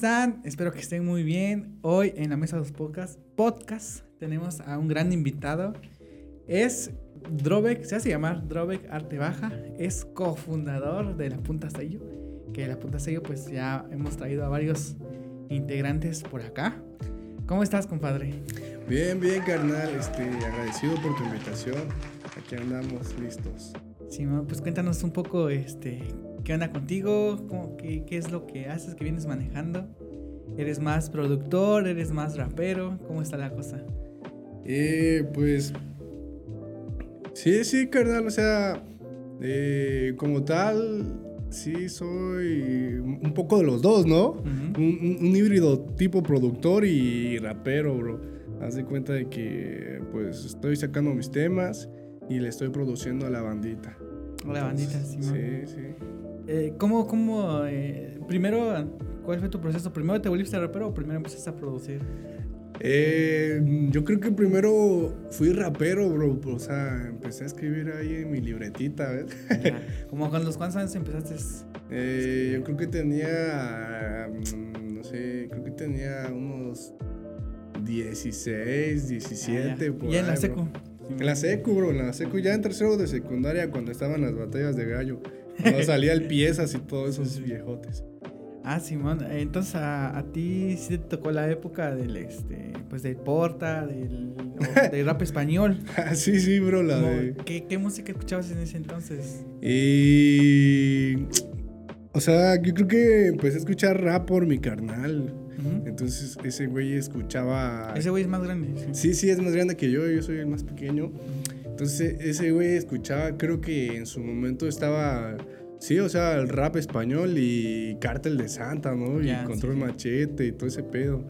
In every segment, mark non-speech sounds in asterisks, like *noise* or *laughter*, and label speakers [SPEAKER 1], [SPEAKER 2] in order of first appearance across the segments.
[SPEAKER 1] están? Espero que estén muy bien. Hoy en la mesa de los podcasts podcast tenemos a un gran invitado. Es Drobek, se hace llamar Drobek Arte Baja. Es cofundador de La Punta Sello. Que La Punta Sello, pues ya hemos traído a varios integrantes por acá. ¿Cómo estás, compadre?
[SPEAKER 2] Bien, bien, carnal. Este, agradecido por tu invitación. Aquí andamos listos.
[SPEAKER 1] Sí, pues cuéntanos un poco, este, ¿qué onda contigo? ¿Cómo, qué, ¿Qué es lo que haces, que vienes manejando? ¿Eres más productor? ¿Eres más rapero? ¿Cómo está la cosa?
[SPEAKER 2] Eh, pues. Sí, sí, carnal. O sea, eh, como tal, sí soy un poco de los dos, ¿no? un, un, híbrido tipo productor y rapero, bro. Haz de cuenta de que, pues, estoy sacando mis temas y le estoy produciendo a la bandita.
[SPEAKER 1] A la bandita, sí.
[SPEAKER 2] Sí, sí.
[SPEAKER 1] Eh, ¿Cómo, cómo, eh, primero, cuál fue tu proceso? ¿Primero te volviste rapero o primero empezaste a producir?
[SPEAKER 2] Eh, yo creo que primero fui rapero, bro. O sea, empecé a escribir ahí en mi libretita, ¿ves? *laughs*
[SPEAKER 1] ¿Cómo con los cuántos años empezaste?
[SPEAKER 2] Eh, yo creo que tenía, mm, no sé, creo que tenía unos 16, 17.
[SPEAKER 1] ¿Y en la seco?
[SPEAKER 2] En la secu, bro, en la secu, ya en tercero de secundaria, cuando estaban las batallas de gallo. Cuando *laughs* salía el piezas y todos esos viejotes.
[SPEAKER 1] Ah, Simón, entonces a, a, ti sí te tocó la época del este, pues del Porta, del, *laughs* del rap español.
[SPEAKER 2] Ah, sí, sí, bro, la de...
[SPEAKER 1] ¿qué, ¿Qué música escuchabas en ese entonces?
[SPEAKER 2] Y... O sea, yo creo que empecé a escuchar rap por mi carnal. Entonces ese güey escuchaba...
[SPEAKER 1] Ese güey es más grande.
[SPEAKER 2] Sí. sí, es más grande que yo, yo soy el más pequeño. Entonces ese güey escuchaba, creo que en su momento estaba... Sí, o sea, el rap español y Cártel de Santa, ¿no? y Control Machete y todo ese pedo.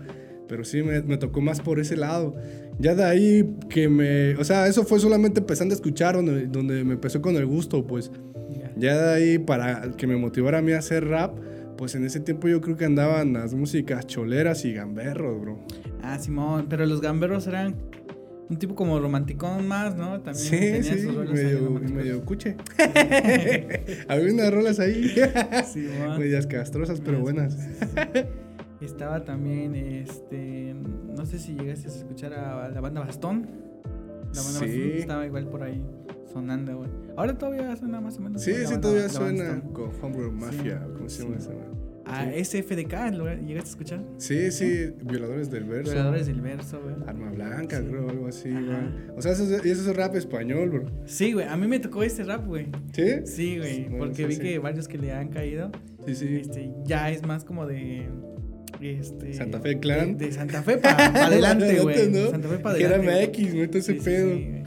[SPEAKER 2] Pero sí, me, me, tocó más por ese lado. Ya de ahí que me... O sea, eso fue solamente empezando a escuchar donde, donde me empezó con el gusto, pues. Ya de ahí para que me motivara a mí a hacer rap, pues en ese tiempo yo creo que andaban las músicas choleras y gamberros, bro.
[SPEAKER 1] Ah, Simón, pero los gamberros eran un tipo como romanticón más, ¿no?
[SPEAKER 2] También sí, tenía sí, sus rolas medio, medio cuche. *laughs* *laughs* Había unas rolas ahí. *laughs* Simón. Medias castrosas, pero buenas.
[SPEAKER 1] Estaba también, este, no sé si llegaste a escuchar a la banda Bastón. La banda Bastón estaba igual por ahí sonando, güey. Ahora todavía suena más o menos.
[SPEAKER 2] Sí, sí, todavía suena con Homebrew Mafia, ¿cómo se llama esa
[SPEAKER 1] Ah, SFDK, ¿lo llegaste a escuchar?
[SPEAKER 2] Sí, sí, Violadores del Verso.
[SPEAKER 1] Violadores del Verso, güey.
[SPEAKER 2] Arma Blanca, creo, algo así, güey. O sea, eso es, eso es rap español, bro.
[SPEAKER 1] Sí, güey, a mí me tocó ese rap, güey.
[SPEAKER 2] ¿Sí?
[SPEAKER 1] Sí, güey, porque vi que varios que le han caído.
[SPEAKER 2] Sí, sí.
[SPEAKER 1] Este, ya es más como de este,
[SPEAKER 2] Santa Fe Clan.
[SPEAKER 1] De, Santa Fe para *laughs* adelante, güey.
[SPEAKER 2] ¿no?
[SPEAKER 1] Santa Fe para adelante.
[SPEAKER 2] Que era MX, ¿no? ese
[SPEAKER 1] sí,
[SPEAKER 2] pedo.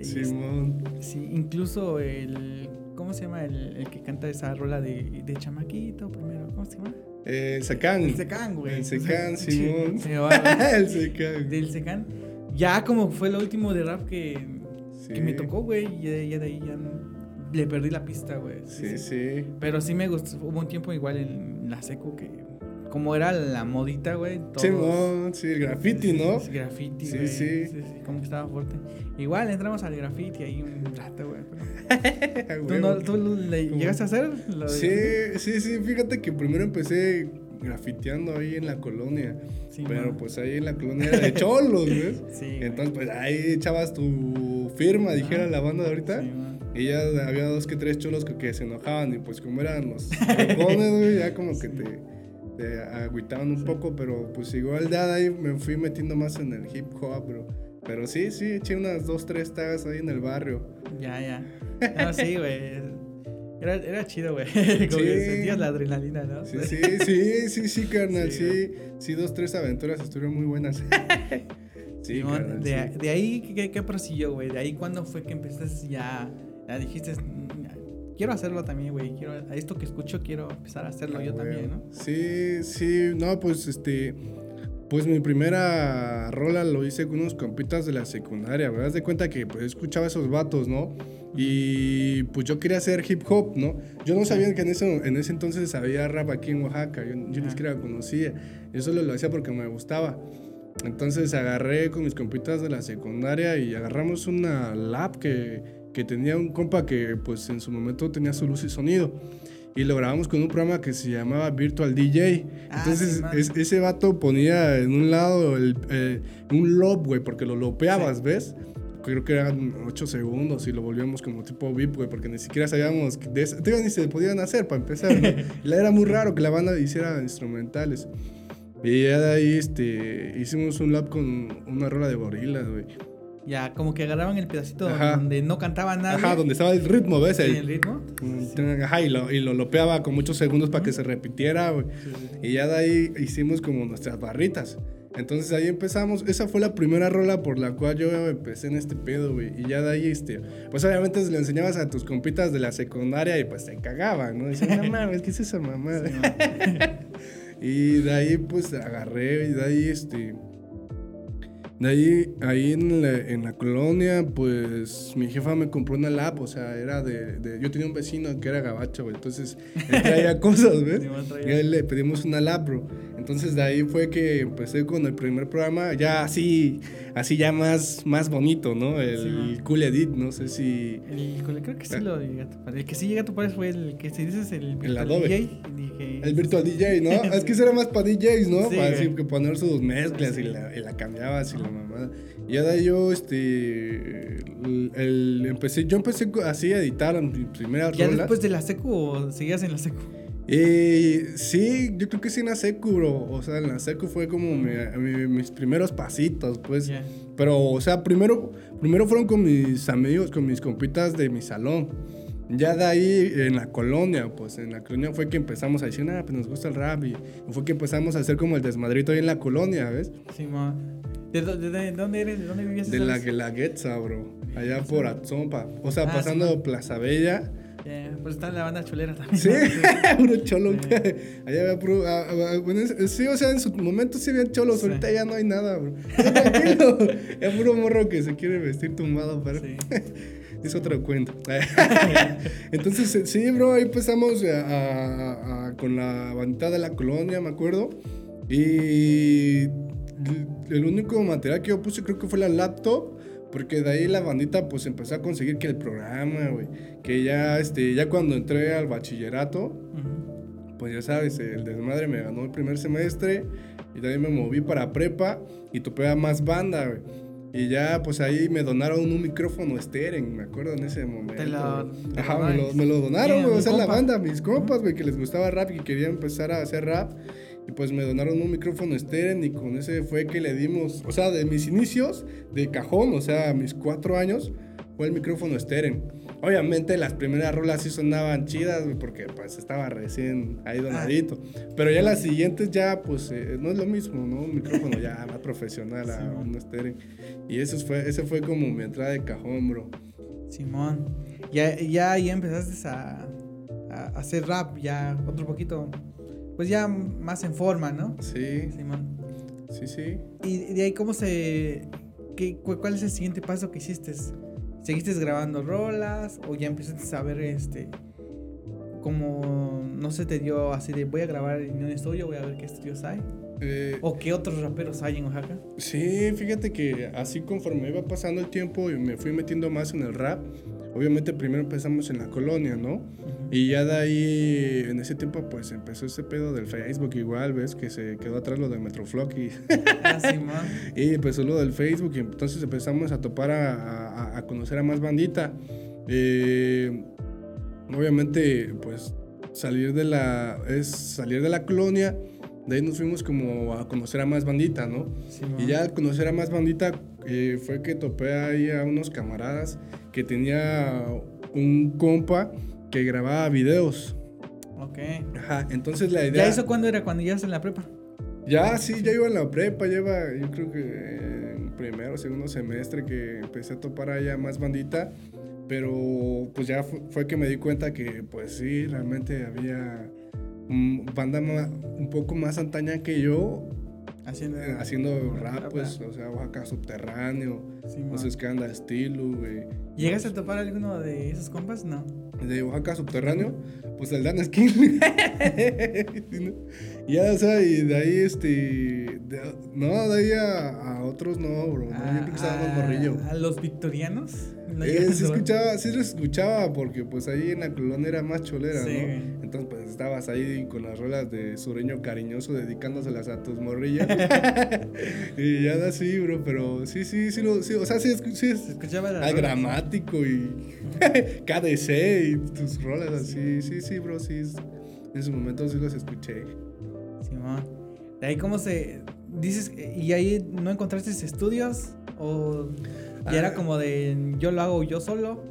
[SPEAKER 1] Sí,
[SPEAKER 2] Simón.
[SPEAKER 1] Sí, incluso el. ¿Cómo se llama? El, el que canta esa rola de, de Chamaquito primero. ¿Cómo se llama?
[SPEAKER 2] Eh, el Secán.
[SPEAKER 1] El Secán, güey.
[SPEAKER 2] El Secán, *laughs* Simón.
[SPEAKER 1] Sí, *laughs*
[SPEAKER 2] el Secán.
[SPEAKER 1] Del Secán. Ya como fue lo último de rap que,
[SPEAKER 2] sí.
[SPEAKER 1] que me tocó, güey. Y ya, ya de ahí ya le perdí la pista, güey.
[SPEAKER 2] Sí, sí, sí.
[SPEAKER 1] Pero sí me gustó. Hubo un tiempo igual en la seco que como era la modita, güey.
[SPEAKER 2] Sí, no, sí, el graffiti, ¿no?
[SPEAKER 1] Sí, graffiti,
[SPEAKER 2] sí,
[SPEAKER 1] güey.
[SPEAKER 2] Sí,
[SPEAKER 1] sí. sí, como que estaba fuerte. Igual entramos al graffiti ahí un rato, güey. Pero... *laughs* ¿Tú, no, ¿Tú le llegaste a hacer? Lo
[SPEAKER 2] sí, sí, sí. Fíjate que primero empecé grafiteando ahí en la colonia.
[SPEAKER 1] Sí,
[SPEAKER 2] pero
[SPEAKER 1] man.
[SPEAKER 2] pues ahí en la colonia era de cholos, ¿ves? *laughs*
[SPEAKER 1] Sí.
[SPEAKER 2] Entonces, pues ahí echabas tu firma, dijera la banda de ahorita.
[SPEAKER 1] Sí.
[SPEAKER 2] Y ya había dos que tres cholos que, que se enojaban y pues como eran los *laughs* rocones, güey, ya como que te, te agüitaban un poco, pero pues igual de ahí me fui metiendo más en el hip hop, bro. Pero sí, sí, eché unas dos, tres tagas ahí en el barrio.
[SPEAKER 1] Ya, ya. No, sí, *laughs* güey. Era, era chido, güey. *laughs* Como
[SPEAKER 2] Sí.
[SPEAKER 1] que sentías la adrenalina, ¿no?
[SPEAKER 2] Sí, sí, sí, sí, sí, carnal,
[SPEAKER 1] Sí,
[SPEAKER 2] sí. Sí, dos, tres aventuras estuvieron muy buenas. *laughs* Sí,
[SPEAKER 1] Simón,
[SPEAKER 2] carnal,
[SPEAKER 1] de,
[SPEAKER 2] sí.
[SPEAKER 1] de ahí, ¿qué, qué prosiguió, güey? De ahí, ¿cuándo fue que empezaste ya? Ya dijiste, "Mm, quiero hacerlo también, güey. Quiero, a esto que escucho, quiero empezar a hacerlo yo
[SPEAKER 2] Ah,
[SPEAKER 1] también,
[SPEAKER 2] güey.
[SPEAKER 1] ¿no?
[SPEAKER 2] Sí, sí, no, pues este. Pues mi primera rola lo hice con unos compitas de la secundaria, ¿verdad? Haz de cuenta que pues escuchaba esos vatos, ¿no? Y pues yo quería hacer hip hop, ¿no? Yo no sabía que en ese, en ese entonces había rap aquí en Oaxaca, yo, yo ni siquiera conocía. Yo solo lo hacía porque me gustaba. Entonces agarré con mis compitas de la secundaria y agarramos una lab que, que tenía un compa que pues en su momento tenía su luz y sonido. y lo grabamos con un programa que se llamaba Virtual DJ. Ah, Entonces, ese vato ponía en un lado el, eh, un loop, güey, porque lo lopeabas, ¿ves? Creo que eran 8 segundos y lo volvíamos como tipo VIP, güey, porque ni siquiera sabíamos que de eso, ni se podían hacer para empezar. ¿no? *laughs* era muy raro que la banda hiciera instrumentales. Y ya de ahí este, hicimos un lap con una rola de gorilas, güey.
[SPEAKER 1] Ya, como que agarraban el pedacito donde no cantaba nada.
[SPEAKER 2] Ajá, donde estaba el ritmo, ¿ves?
[SPEAKER 1] Sí, el, ritmo.
[SPEAKER 2] Mm, ajá, y lo, y lo lopeaba con muchos segundos para que se repitiera, güey. Y ya de ahí hicimos como nuestras barritas. Entonces ahí empezamos, esa fue la primera rola por la cual yo empecé en este pedo, güey. Y ya de ahí, este, pues obviamente le enseñabas a tus compitas de la secundaria y pues te cagaban, ¿no? Decían, no mames, ¿qué es esa mamada? *laughs* y de ahí pues agarré y de ahí, este, de ahí, ahí en la, en la, colonia, pues mi jefa me compró una lap, o sea, era de, de yo tenía un vecino que era gabacho, güey, entonces él traía *laughs* cosas, ¿ves? Y a él le pedimos una lap, bro. Entonces de ahí fue que empecé con el primer programa, ya así, así ya más, más bonito, ¿no? El Cool Edit, no sé si...
[SPEAKER 1] El Cool, creo que sí lo llega a topar. El que sí llega a topar fue el que si dices el Virtual DJ.
[SPEAKER 2] el Virtual DJ, ¿no? *laughs* es que eso era más para DJs, ¿no? para así que poner sus mezclas y, la, y la cambiabas y la mamada. Y ahí yo, este, el, empecé, yo empecé así a editar mis primeras
[SPEAKER 1] ¿Ya después de la secu o seguías en la secu?
[SPEAKER 2] Eh, sí, yo creo que sí en la secu, bro. O sea, en la secu fue como mis primeros pasitos, pues. Pero, o sea, primero, primero fueron con mis amigos, con mis compitas de mi salón. Ya de ahí en la colonia, pues en la colonia fue que empezamos a decir, ah, pues nos gusta el rap. Y fue que empezamos a hacer como el desmadrito ahí en la colonia, ¿ves?
[SPEAKER 1] Sí, ma. ¿De, dónde eres? ¿De dónde vivías?
[SPEAKER 2] De la Guelaguetza, bro. Allá por Atzompa. O sea, ah, pasando Plaza Bella
[SPEAKER 1] pues está la banda cholera también. *laughs*
[SPEAKER 2] Sí, puro cholo. Allá había puro. Ah, ah, sí, o sea, en su momento sí había cholos, ahorita ya no hay nada, bro. Tranquilo. *laughs* es puro morro que se quiere vestir tumbado, pero. Sí. *laughs* es otro cuento. Entonces, sí, bro, ahí empezamos a, con la bandita de la colonia, me acuerdo. Y el único material que yo puse creo que fue la laptop porque de ahí la bandita pues empezó a conseguir que el programa, güey, que ya, este, ya cuando entré al bachillerato, pues ya sabes, el desmadre me ganó el primer semestre y también me moví para prepa y topé a más banda, güey. Y ya, pues ahí me donaron un micrófono Steren, me acuerdo en ese momento. Te Ajá, me lo, me lo, donaron, güey. o sea, la banda, mis compas, güey, que les gustaba rap y que querían empezar a hacer rap. Y pues me donaron un micrófono estéreo y con ese fue que le dimos, o sea, de mis inicios, de cajón, o sea, mis cuatro años, fue el micrófono estéreo. Obviamente las primeras rolas sí sonaban chidas, porque pues estaba recién ahí ah. donadito. Pero ya las siguientes ya, pues eh, no es lo mismo, ¿no? Un micrófono ya más profesional a un estéreo. Y eso fue, ese fue como mi entrada de cajón, bro.
[SPEAKER 1] Simón, ya, ya, ya empezaste a, a hacer rap, ya otro poquito pues ya más en forma, ¿no?
[SPEAKER 2] Sí. Simón. Sí, sí.
[SPEAKER 1] ¿Y de ahí cómo se... Qué, ¿Cuál es el siguiente paso que hiciste? ¿Seguiste grabando rolas o ya empezaste a ver este... Como no se te dio así de voy a grabar en un estudio, voy a ver qué estudios hay? Eh, ¿O qué otros raperos hay en Oaxaca?
[SPEAKER 2] Sí, fíjate que así conforme iba pasando el tiempo y me fui metiendo más en el rap, obviamente primero empezamos en la colonia, ¿no? Y ya de ahí, en ese tiempo, pues empezó ese pedo del Facebook igual, ¿ves? Que se quedó atrás lo de Metroflock y... *laughs* Ah, *laughs* y empezó lo del Facebook y entonces empezamos a topar a, a, conocer a más bandita. Eh, obviamente, pues salir de la... es salir de la colonia. De ahí nos fuimos como a conocer a más bandita, ¿no? y ya al conocer a más bandita eh, fue que topé ahí a unos camaradas que tenía un compa que grababa videos.
[SPEAKER 1] Ok.
[SPEAKER 2] Ajá, entonces la idea...
[SPEAKER 1] ¿Ya eso cuándo era? ¿Cuando ibas en la prepa?
[SPEAKER 2] Ya, sí, ya iba en la prepa, lleva, yo creo que en primero o segundo semestre que empecé a topar allá más bandita, pero pues ya fue, que me di cuenta que pues sí, realmente había banda un poco más antaña que yo Haciendo, eh, haciendo rap, pues, o sea, Oaxaca subterráneo, no sé estilo, güey.
[SPEAKER 1] ¿Llegas a topar alguno de esos compas? No.
[SPEAKER 2] De Oaxaca subterráneo, pues el Dan Skin. *laughs* Ya, o sea, y de ahí, este. no, de ahí a, otros no, bro. yo creo que estaba más morrillo.
[SPEAKER 1] ¿A los victorianos?
[SPEAKER 2] Eh, sí escuchaba, sí lo escuchaba, porque pues ahí en la colonia era más cholera, sí. ¿no? Entonces, pues estabas ahí con las rolas de sureño cariñoso dedicándoselas a tus morrillas. *laughs* y ya da así, bro, pero sí, sí, sí, lo, sí o sea, sí, sí, escuchaba la gramático y *laughs* KDC y tus rolas así, sí, sí, bro, sí. En su momento sí los escuché.
[SPEAKER 1] De ahí cómo se... Dices, ¿y ahí no encontraste estudios? ¿O ya era como de yo lo hago yo solo?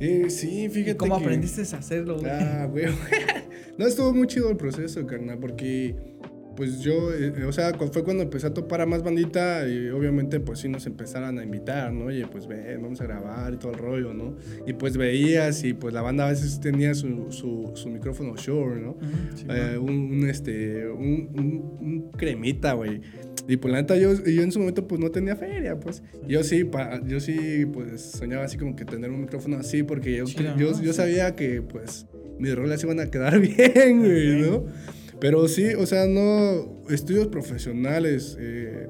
[SPEAKER 2] Eh, sí, fíjate.
[SPEAKER 1] ¿Cómo aprendiste a hacerlo?
[SPEAKER 2] Ah, güey. *laughs* no, estuvo muy chido el proceso, carnal, porque pues yo, eh, o sea, fue cuando empecé a topar a más bandita y obviamente pues sí nos empezaron a invitar, ¿no? Oye, pues ven, vamos a grabar y todo el rollo, ¿no? Y pues veías y pues la banda a veces tenía su, su, micrófono Shure, ¿no? Eh, un, este, un, un, cremita, güey. Y pues la neta yo, yo en su momento pues no tenía feria, pues. Yo sí, pa, yo sí pues soñaba así como que tener un micrófono así porque yo, yo, yo, sabía que pues mis rolas iban a quedar *laughs* bien, güey, ¿no? Pero sí, o sea, no, estudios profesionales, eh,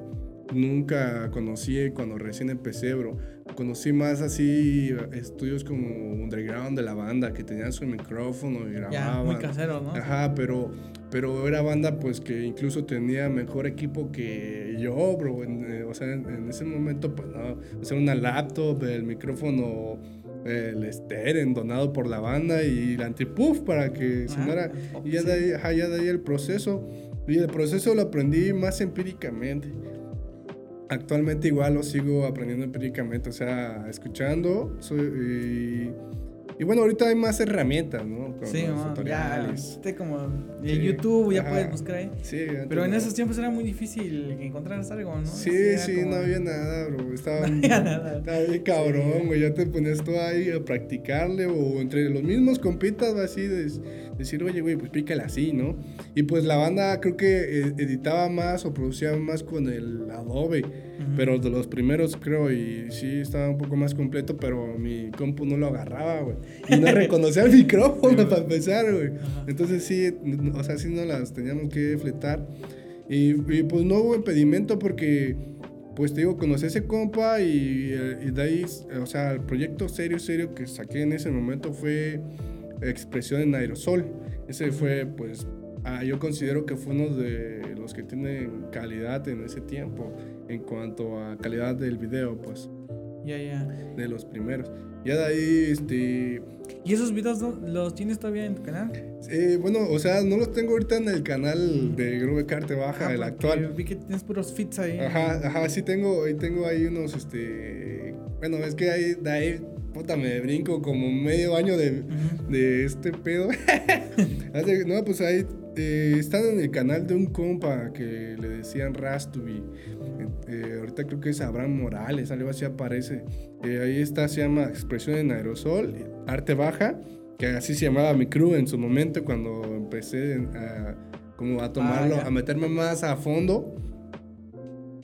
[SPEAKER 2] nunca conocí cuando recién empecé, bro. Conocí más así estudios como underground de la banda, que tenían su micrófono y grababan. Ya,
[SPEAKER 1] muy casero, ¿no?
[SPEAKER 2] Ajá, pero, pero era banda pues que incluso tenía mejor equipo que yo, bro. Eh, o sea, en, ese momento, pues no, o sea, una laptop, el micrófono el esteren donado por la banda y el antipuff para que ah, sonara. y ya, de ahí, ya de ahí el proceso. Y el proceso lo aprendí más empíricamente. Actualmente igual lo sigo aprendiendo empíricamente, o sea, escuchando soy, y bueno, ahorita hay más herramientas, ¿no?
[SPEAKER 1] Sí, los tutoriales. Ya, como en YouTube ya puedes buscar ahí. Sí, Pero en esos tiempos era muy difícil encontrar algo, ¿no?
[SPEAKER 2] Sí, sí, no había nada, bro. Estaba, *laughs* no había nada. Estaba bien cabrón, güey. Ya te ponías tú ahí a practicarle o entre los mismos compitas, así, de, decir, oye, güey, pues pícale así, ¿no? Y pues la banda creo que eh, editaba más o producía más con el Adobe. Pero de los primeros creo, y sí estaba un poco más completo, pero mi compu no lo agarraba, güey. Y no reconocía el *laughs* micrófono para empezar, güey. Entonces sí, o sea, sí no las teníamos que fletar. Y, pues no hubo impedimento porque, pues te digo, conocí a ese compa y, y de ahí, o sea, el proyecto serio, serio que saqué en ese momento fue expresión en aerosol. Ese fue, pues, ah, yo considero que fue uno de los que tienen calidad en ese tiempo en cuanto a calidad del video, pues.
[SPEAKER 1] Ya, ya.
[SPEAKER 2] De los primeros. Ya de ahí, este...
[SPEAKER 1] ¿Y esos videos los tienes todavía en tu canal?
[SPEAKER 2] Eh, bueno, o sea, no los tengo ahorita en el canal de Grove Carte Baja, el actual.
[SPEAKER 1] Vi que tienes puros fits ahí.
[SPEAKER 2] Ajá, ajá, sí tengo, tengo ahí unos, este... Bueno, es que ahí, de ahí, puta, me brinco como medio año de, de este pedo. *laughs* no, pues ahí eh, están en el canal de un compa que le decían Rastubi. Eh, ahorita creo que es Abraham Morales, algo así aparece. Eh, ahí está, se llama Expresión en Aerosol, Arte Baja, que así se llamaba mi crew en su momento cuando empecé a, como a tomarlo, ah, a meterme más a fondo.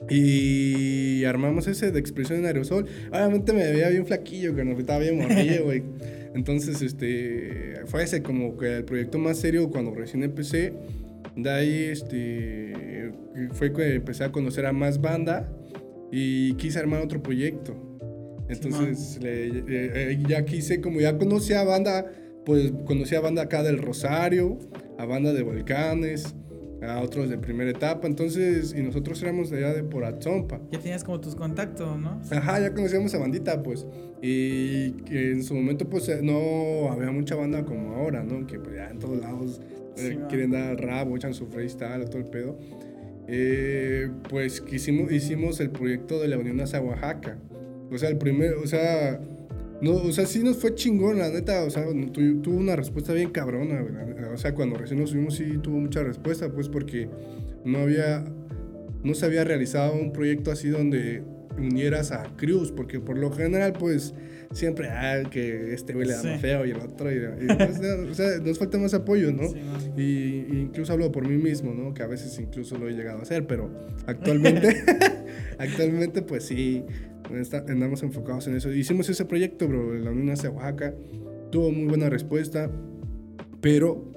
[SPEAKER 2] Y armamos ese de expresión en aerosol. Obviamente me veía bien flaquillo, que no estaba bien morrillo, güey. Entonces, este, fue ese como que el proyecto más serio cuando recién empecé. De ahí, este, fue que empecé a conocer a más banda y quise armar otro proyecto. Entonces, eh, ya quise, como ya conocía a banda, pues conocí a banda acá del Rosario, a banda de Volcanes, a otros de primera etapa, entonces, y nosotros éramos de allá de por Atzompa.
[SPEAKER 1] Ya tenías como tus contactos, ¿no?
[SPEAKER 2] Ajá, ya conocíamos a bandita, pues, y que en su momento, pues, eh, no había mucha banda como ahora, ¿no? Que pues ya en todos lados eh, quieren dar rap, echan su freestyle, todo el pedo. Eh, pues hicimos, hicimos el proyecto de la Unión hacia Oaxaca. O sea, el primero, o sea, no, o sea, sí nos fue chingón, la neta. O sea, tuvo una respuesta bien cabrona. O sea, cuando recién nos subimos, sí tuvo mucha respuesta, pues porque no había. No se había realizado un proyecto así donde unieras a Cruz, porque por lo general, pues siempre, ah, que este güey le da más feo y el otro. Y, pues, *laughs* o sea, nos falta más apoyo, ¿no? y, incluso hablo por mí mismo, ¿no? Que a veces incluso lo he llegado a hacer, pero actualmente, *laughs* *laughs* actualmente, pues sí, andamos enfocados en eso. Hicimos ese proyecto, bro, la Unión hacia Oaxaca. Tuvo muy buena respuesta, pero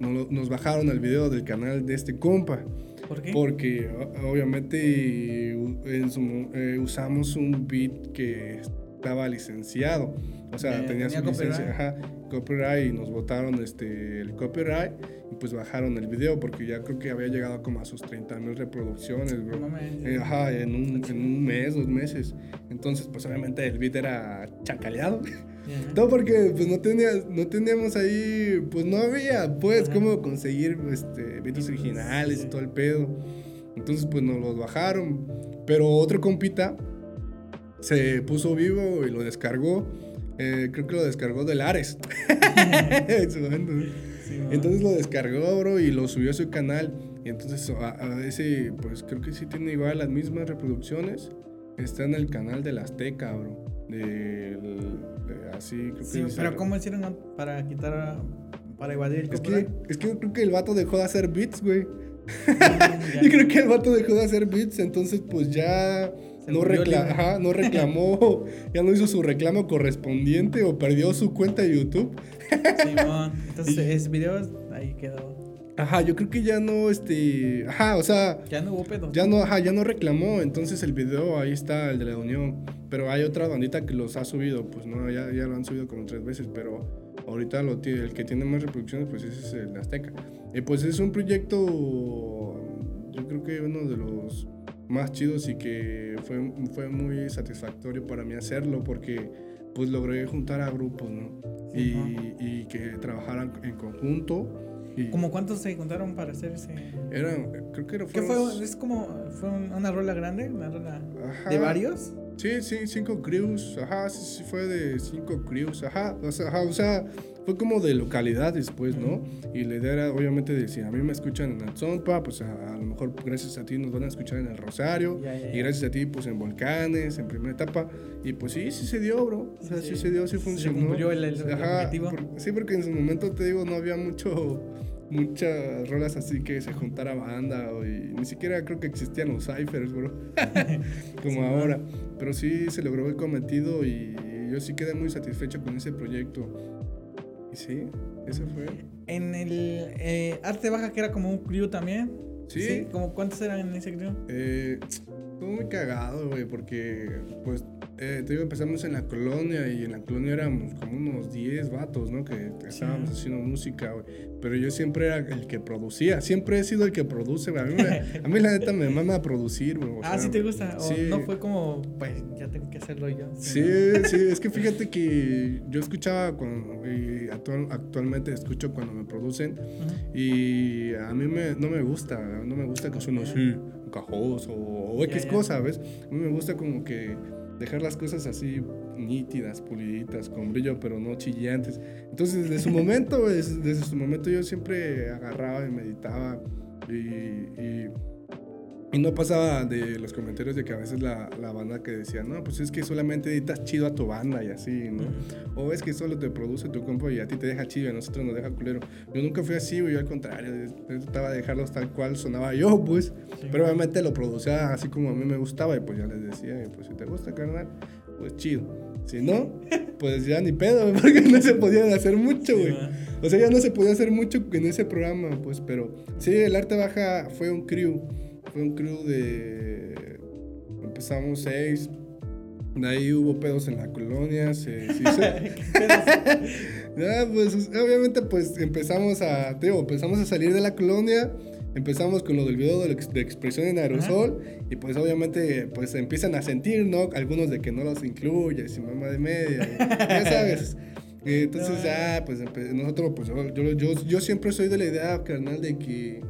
[SPEAKER 2] nos bajaron el video del canal de este compa.
[SPEAKER 1] ¿Por qué?
[SPEAKER 2] Porque obviamente eh, usamos un beat que estaba licenciado. O sea, tenía, su licencia, ajá, copyright y nos votaron este, el copyright y pues bajaron el video porque ya creo que había llegado como a sus 30 mil reproducciones, bro. Eh, ajá, en un, en un mes, dos meses. Entonces, pues obviamente el beat era chacaleado. Todo porque pues no, tenía, no teníamos ahí, pues no había pues cómo conseguir este, beats originales y todo el pedo. Entonces pues nos los bajaron. Pero otro compita se puso vivo y lo descargó. Eh, creo que lo descargó del Ares. *laughs* entonces lo descargó, bro, y lo subió a su canal. Y entonces a, ese, pues creo que sí tiene igual las mismas reproducciones. Está en el canal del Azteca, bro. De, así, creo
[SPEAKER 1] sí, pero ¿cómo hicieron para quitar, para evadir el
[SPEAKER 2] es que, es que yo creo que el vato dejó de hacer beats, güey. *laughs* Yo creo que el vato dejó de hacer beats, entonces pues ya no, no reclamó, *laughs* ya no hizo su reclamo correspondiente o perdió su cuenta de YouTube.
[SPEAKER 1] Simón, *laughs* entonces ese video ahí quedó.
[SPEAKER 2] Ajá, yo creo que ya no, este, ajá, o sea,
[SPEAKER 1] ya no hubo pedo.
[SPEAKER 2] Ya no, ajá, ya no reclamó, entonces el video ahí está, el de la unión, pero hay otra bandita que los ha subido, pues no, ya, ya lo han subido como tres veces, pero ahorita lo, el que tiene más reproducciones, pues ese es el Azteca. Y pues es un proyecto, yo creo que uno de los más chidos y que fue, fue muy satisfactorio para mí hacerlo porque pues logré juntar a grupos, ¿no? y, y, que trabajaran en conjunto. Y
[SPEAKER 1] ¿Cómo cuántos se juntaron para hacer ese...?
[SPEAKER 2] Eran, creo que era...
[SPEAKER 1] ¿Qué fue? ¿Es como, fue una rola grande? ¿Una rola de varios?
[SPEAKER 2] Sí, sí, cinco crews, ajá, sí, sí fue de cinco crews, ajá, o sea, ajá, o sea fue como de localidades, pues, ¿no? Y la idea era, obviamente, decir, a mí me escuchan en el Zompa, pues a, lo mejor gracias a ti nos van a escuchar en el Rosario, y gracias a ti, pues en Volcanes, en primera etapa, y pues sí, sí se dio, bro, o sea, sí, se dio, sí funcionó. Se
[SPEAKER 1] cumplió el, objetivo.
[SPEAKER 2] sí, porque en su momento, te digo, no había mucho muchas rolas así que se juntara banda y ni siquiera creo que existían los ciphers, bro. *laughs* Como ahora. Pero sí se logró el cometido y yo sí quedé muy satisfecho con ese proyecto. Y sí, eso fue.
[SPEAKER 1] En el eh, Arte Baja, que era como un crew también. Sí. ¿Como ¿Cuántos eran en ese crew?
[SPEAKER 2] Eh, *tsk* fue muy cagado, güey, porque pues eh, te digo, empezamos en la colonia y en la colonia éramos como unos 10 vatos, ¿no? Que estábamos haciendo música, güey. Pero yo siempre era el que producía, siempre he sido el que produce, güey. A mí, a mí la neta me mama a producir, güey.
[SPEAKER 1] ah, sí te gusta. O no fue como, pues ya tengo que hacerlo yo.
[SPEAKER 2] Sí, sí, es que fíjate que yo escuchaba cuando, y actualmente escucho cuando me producen y a mí me, no me gusta, no me gusta que suene así, cajoso o X cosa, ¿ves? A mí me gusta como que dejar las cosas así nítidas, puliditas, con brillo, pero no chillantes. Entonces, desde su *laughs* momento, desde, su momento yo siempre agarraba y meditaba y y no pasaba de los comentarios de que a veces la, la, banda que decía, no, pues es que solamente editas chido a tu banda y así, ¿no? O es que solo te produce tu compo y a ti te deja chido y a nosotros nos deja culero. Yo nunca fui así, yo al contrario, trataba de dejarlos tal cual sonaba yo, pues. Pero obviamente lo producía así como a mí me gustaba y pues ya les decía, pues si te gusta, carnal, pues chido. Si no, *laughs* pues ya ni pedo, *laughs* porque no se podía hacer mucho, güey. o sea, ya no se podía hacer mucho en ese programa, pues, pero sí, el arte baja fue un crew fue un crew de. Empezamos seis. De ahí hubo pedos en la colonia. Se, *laughs* *laughs* pues obviamente, pues empezamos a. Digo, empezamos a salir de la colonia. Empezamos con lo del video de, expresión en aerosol. Y pues obviamente, pues empiezan a sentir, ¿no? Algunos de que no los incluyes y mamá de media. ya *laughs* sabes. Entonces, ya, pues nosotros, pues yo, yo, yo siempre soy de la idea, carnal, de que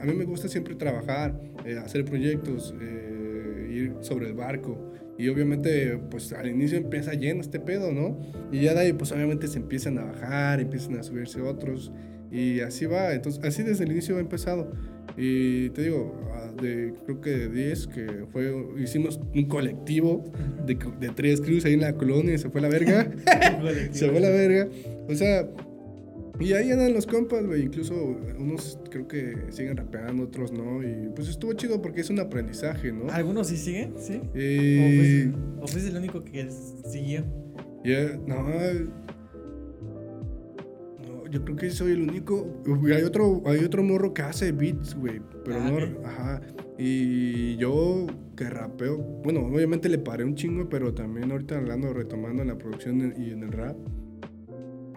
[SPEAKER 2] a mí me gusta siempre trabajar, eh, hacer proyectos, eh, ir sobre el barco. Y obviamente, pues al inicio empieza lleno este pedo, ¿no? Y ya de ahí, pues obviamente se empiezan a bajar, empiezan a subirse otros. Y así va. Entonces, así desde el inicio ha empezado. Y te digo, ah, de, creo que de 10, que fue, hicimos un colectivo de, de tres crews ahí en la colonia y se fue la verga. *laughs* se fue la verga. O sea, y ahí andan los compas, güey. Incluso unos creo que siguen rapeando, otros no. Y pues estuvo chido porque es un aprendizaje, ¿no?
[SPEAKER 1] ¿Algunos sí siguen? ¿Sí? Eh, ¿O, fuiste, el único que siguió?
[SPEAKER 2] Yeah, no. yo creo que soy el único. Hay otro, hay otro morro que hace beats, güey. Pero
[SPEAKER 1] Ah,
[SPEAKER 2] no,
[SPEAKER 1] ok.
[SPEAKER 2] ajá. Y yo que rapeo, bueno, obviamente le paré un chingo, pero también ahorita hablando, retomando en la producción y en el rap.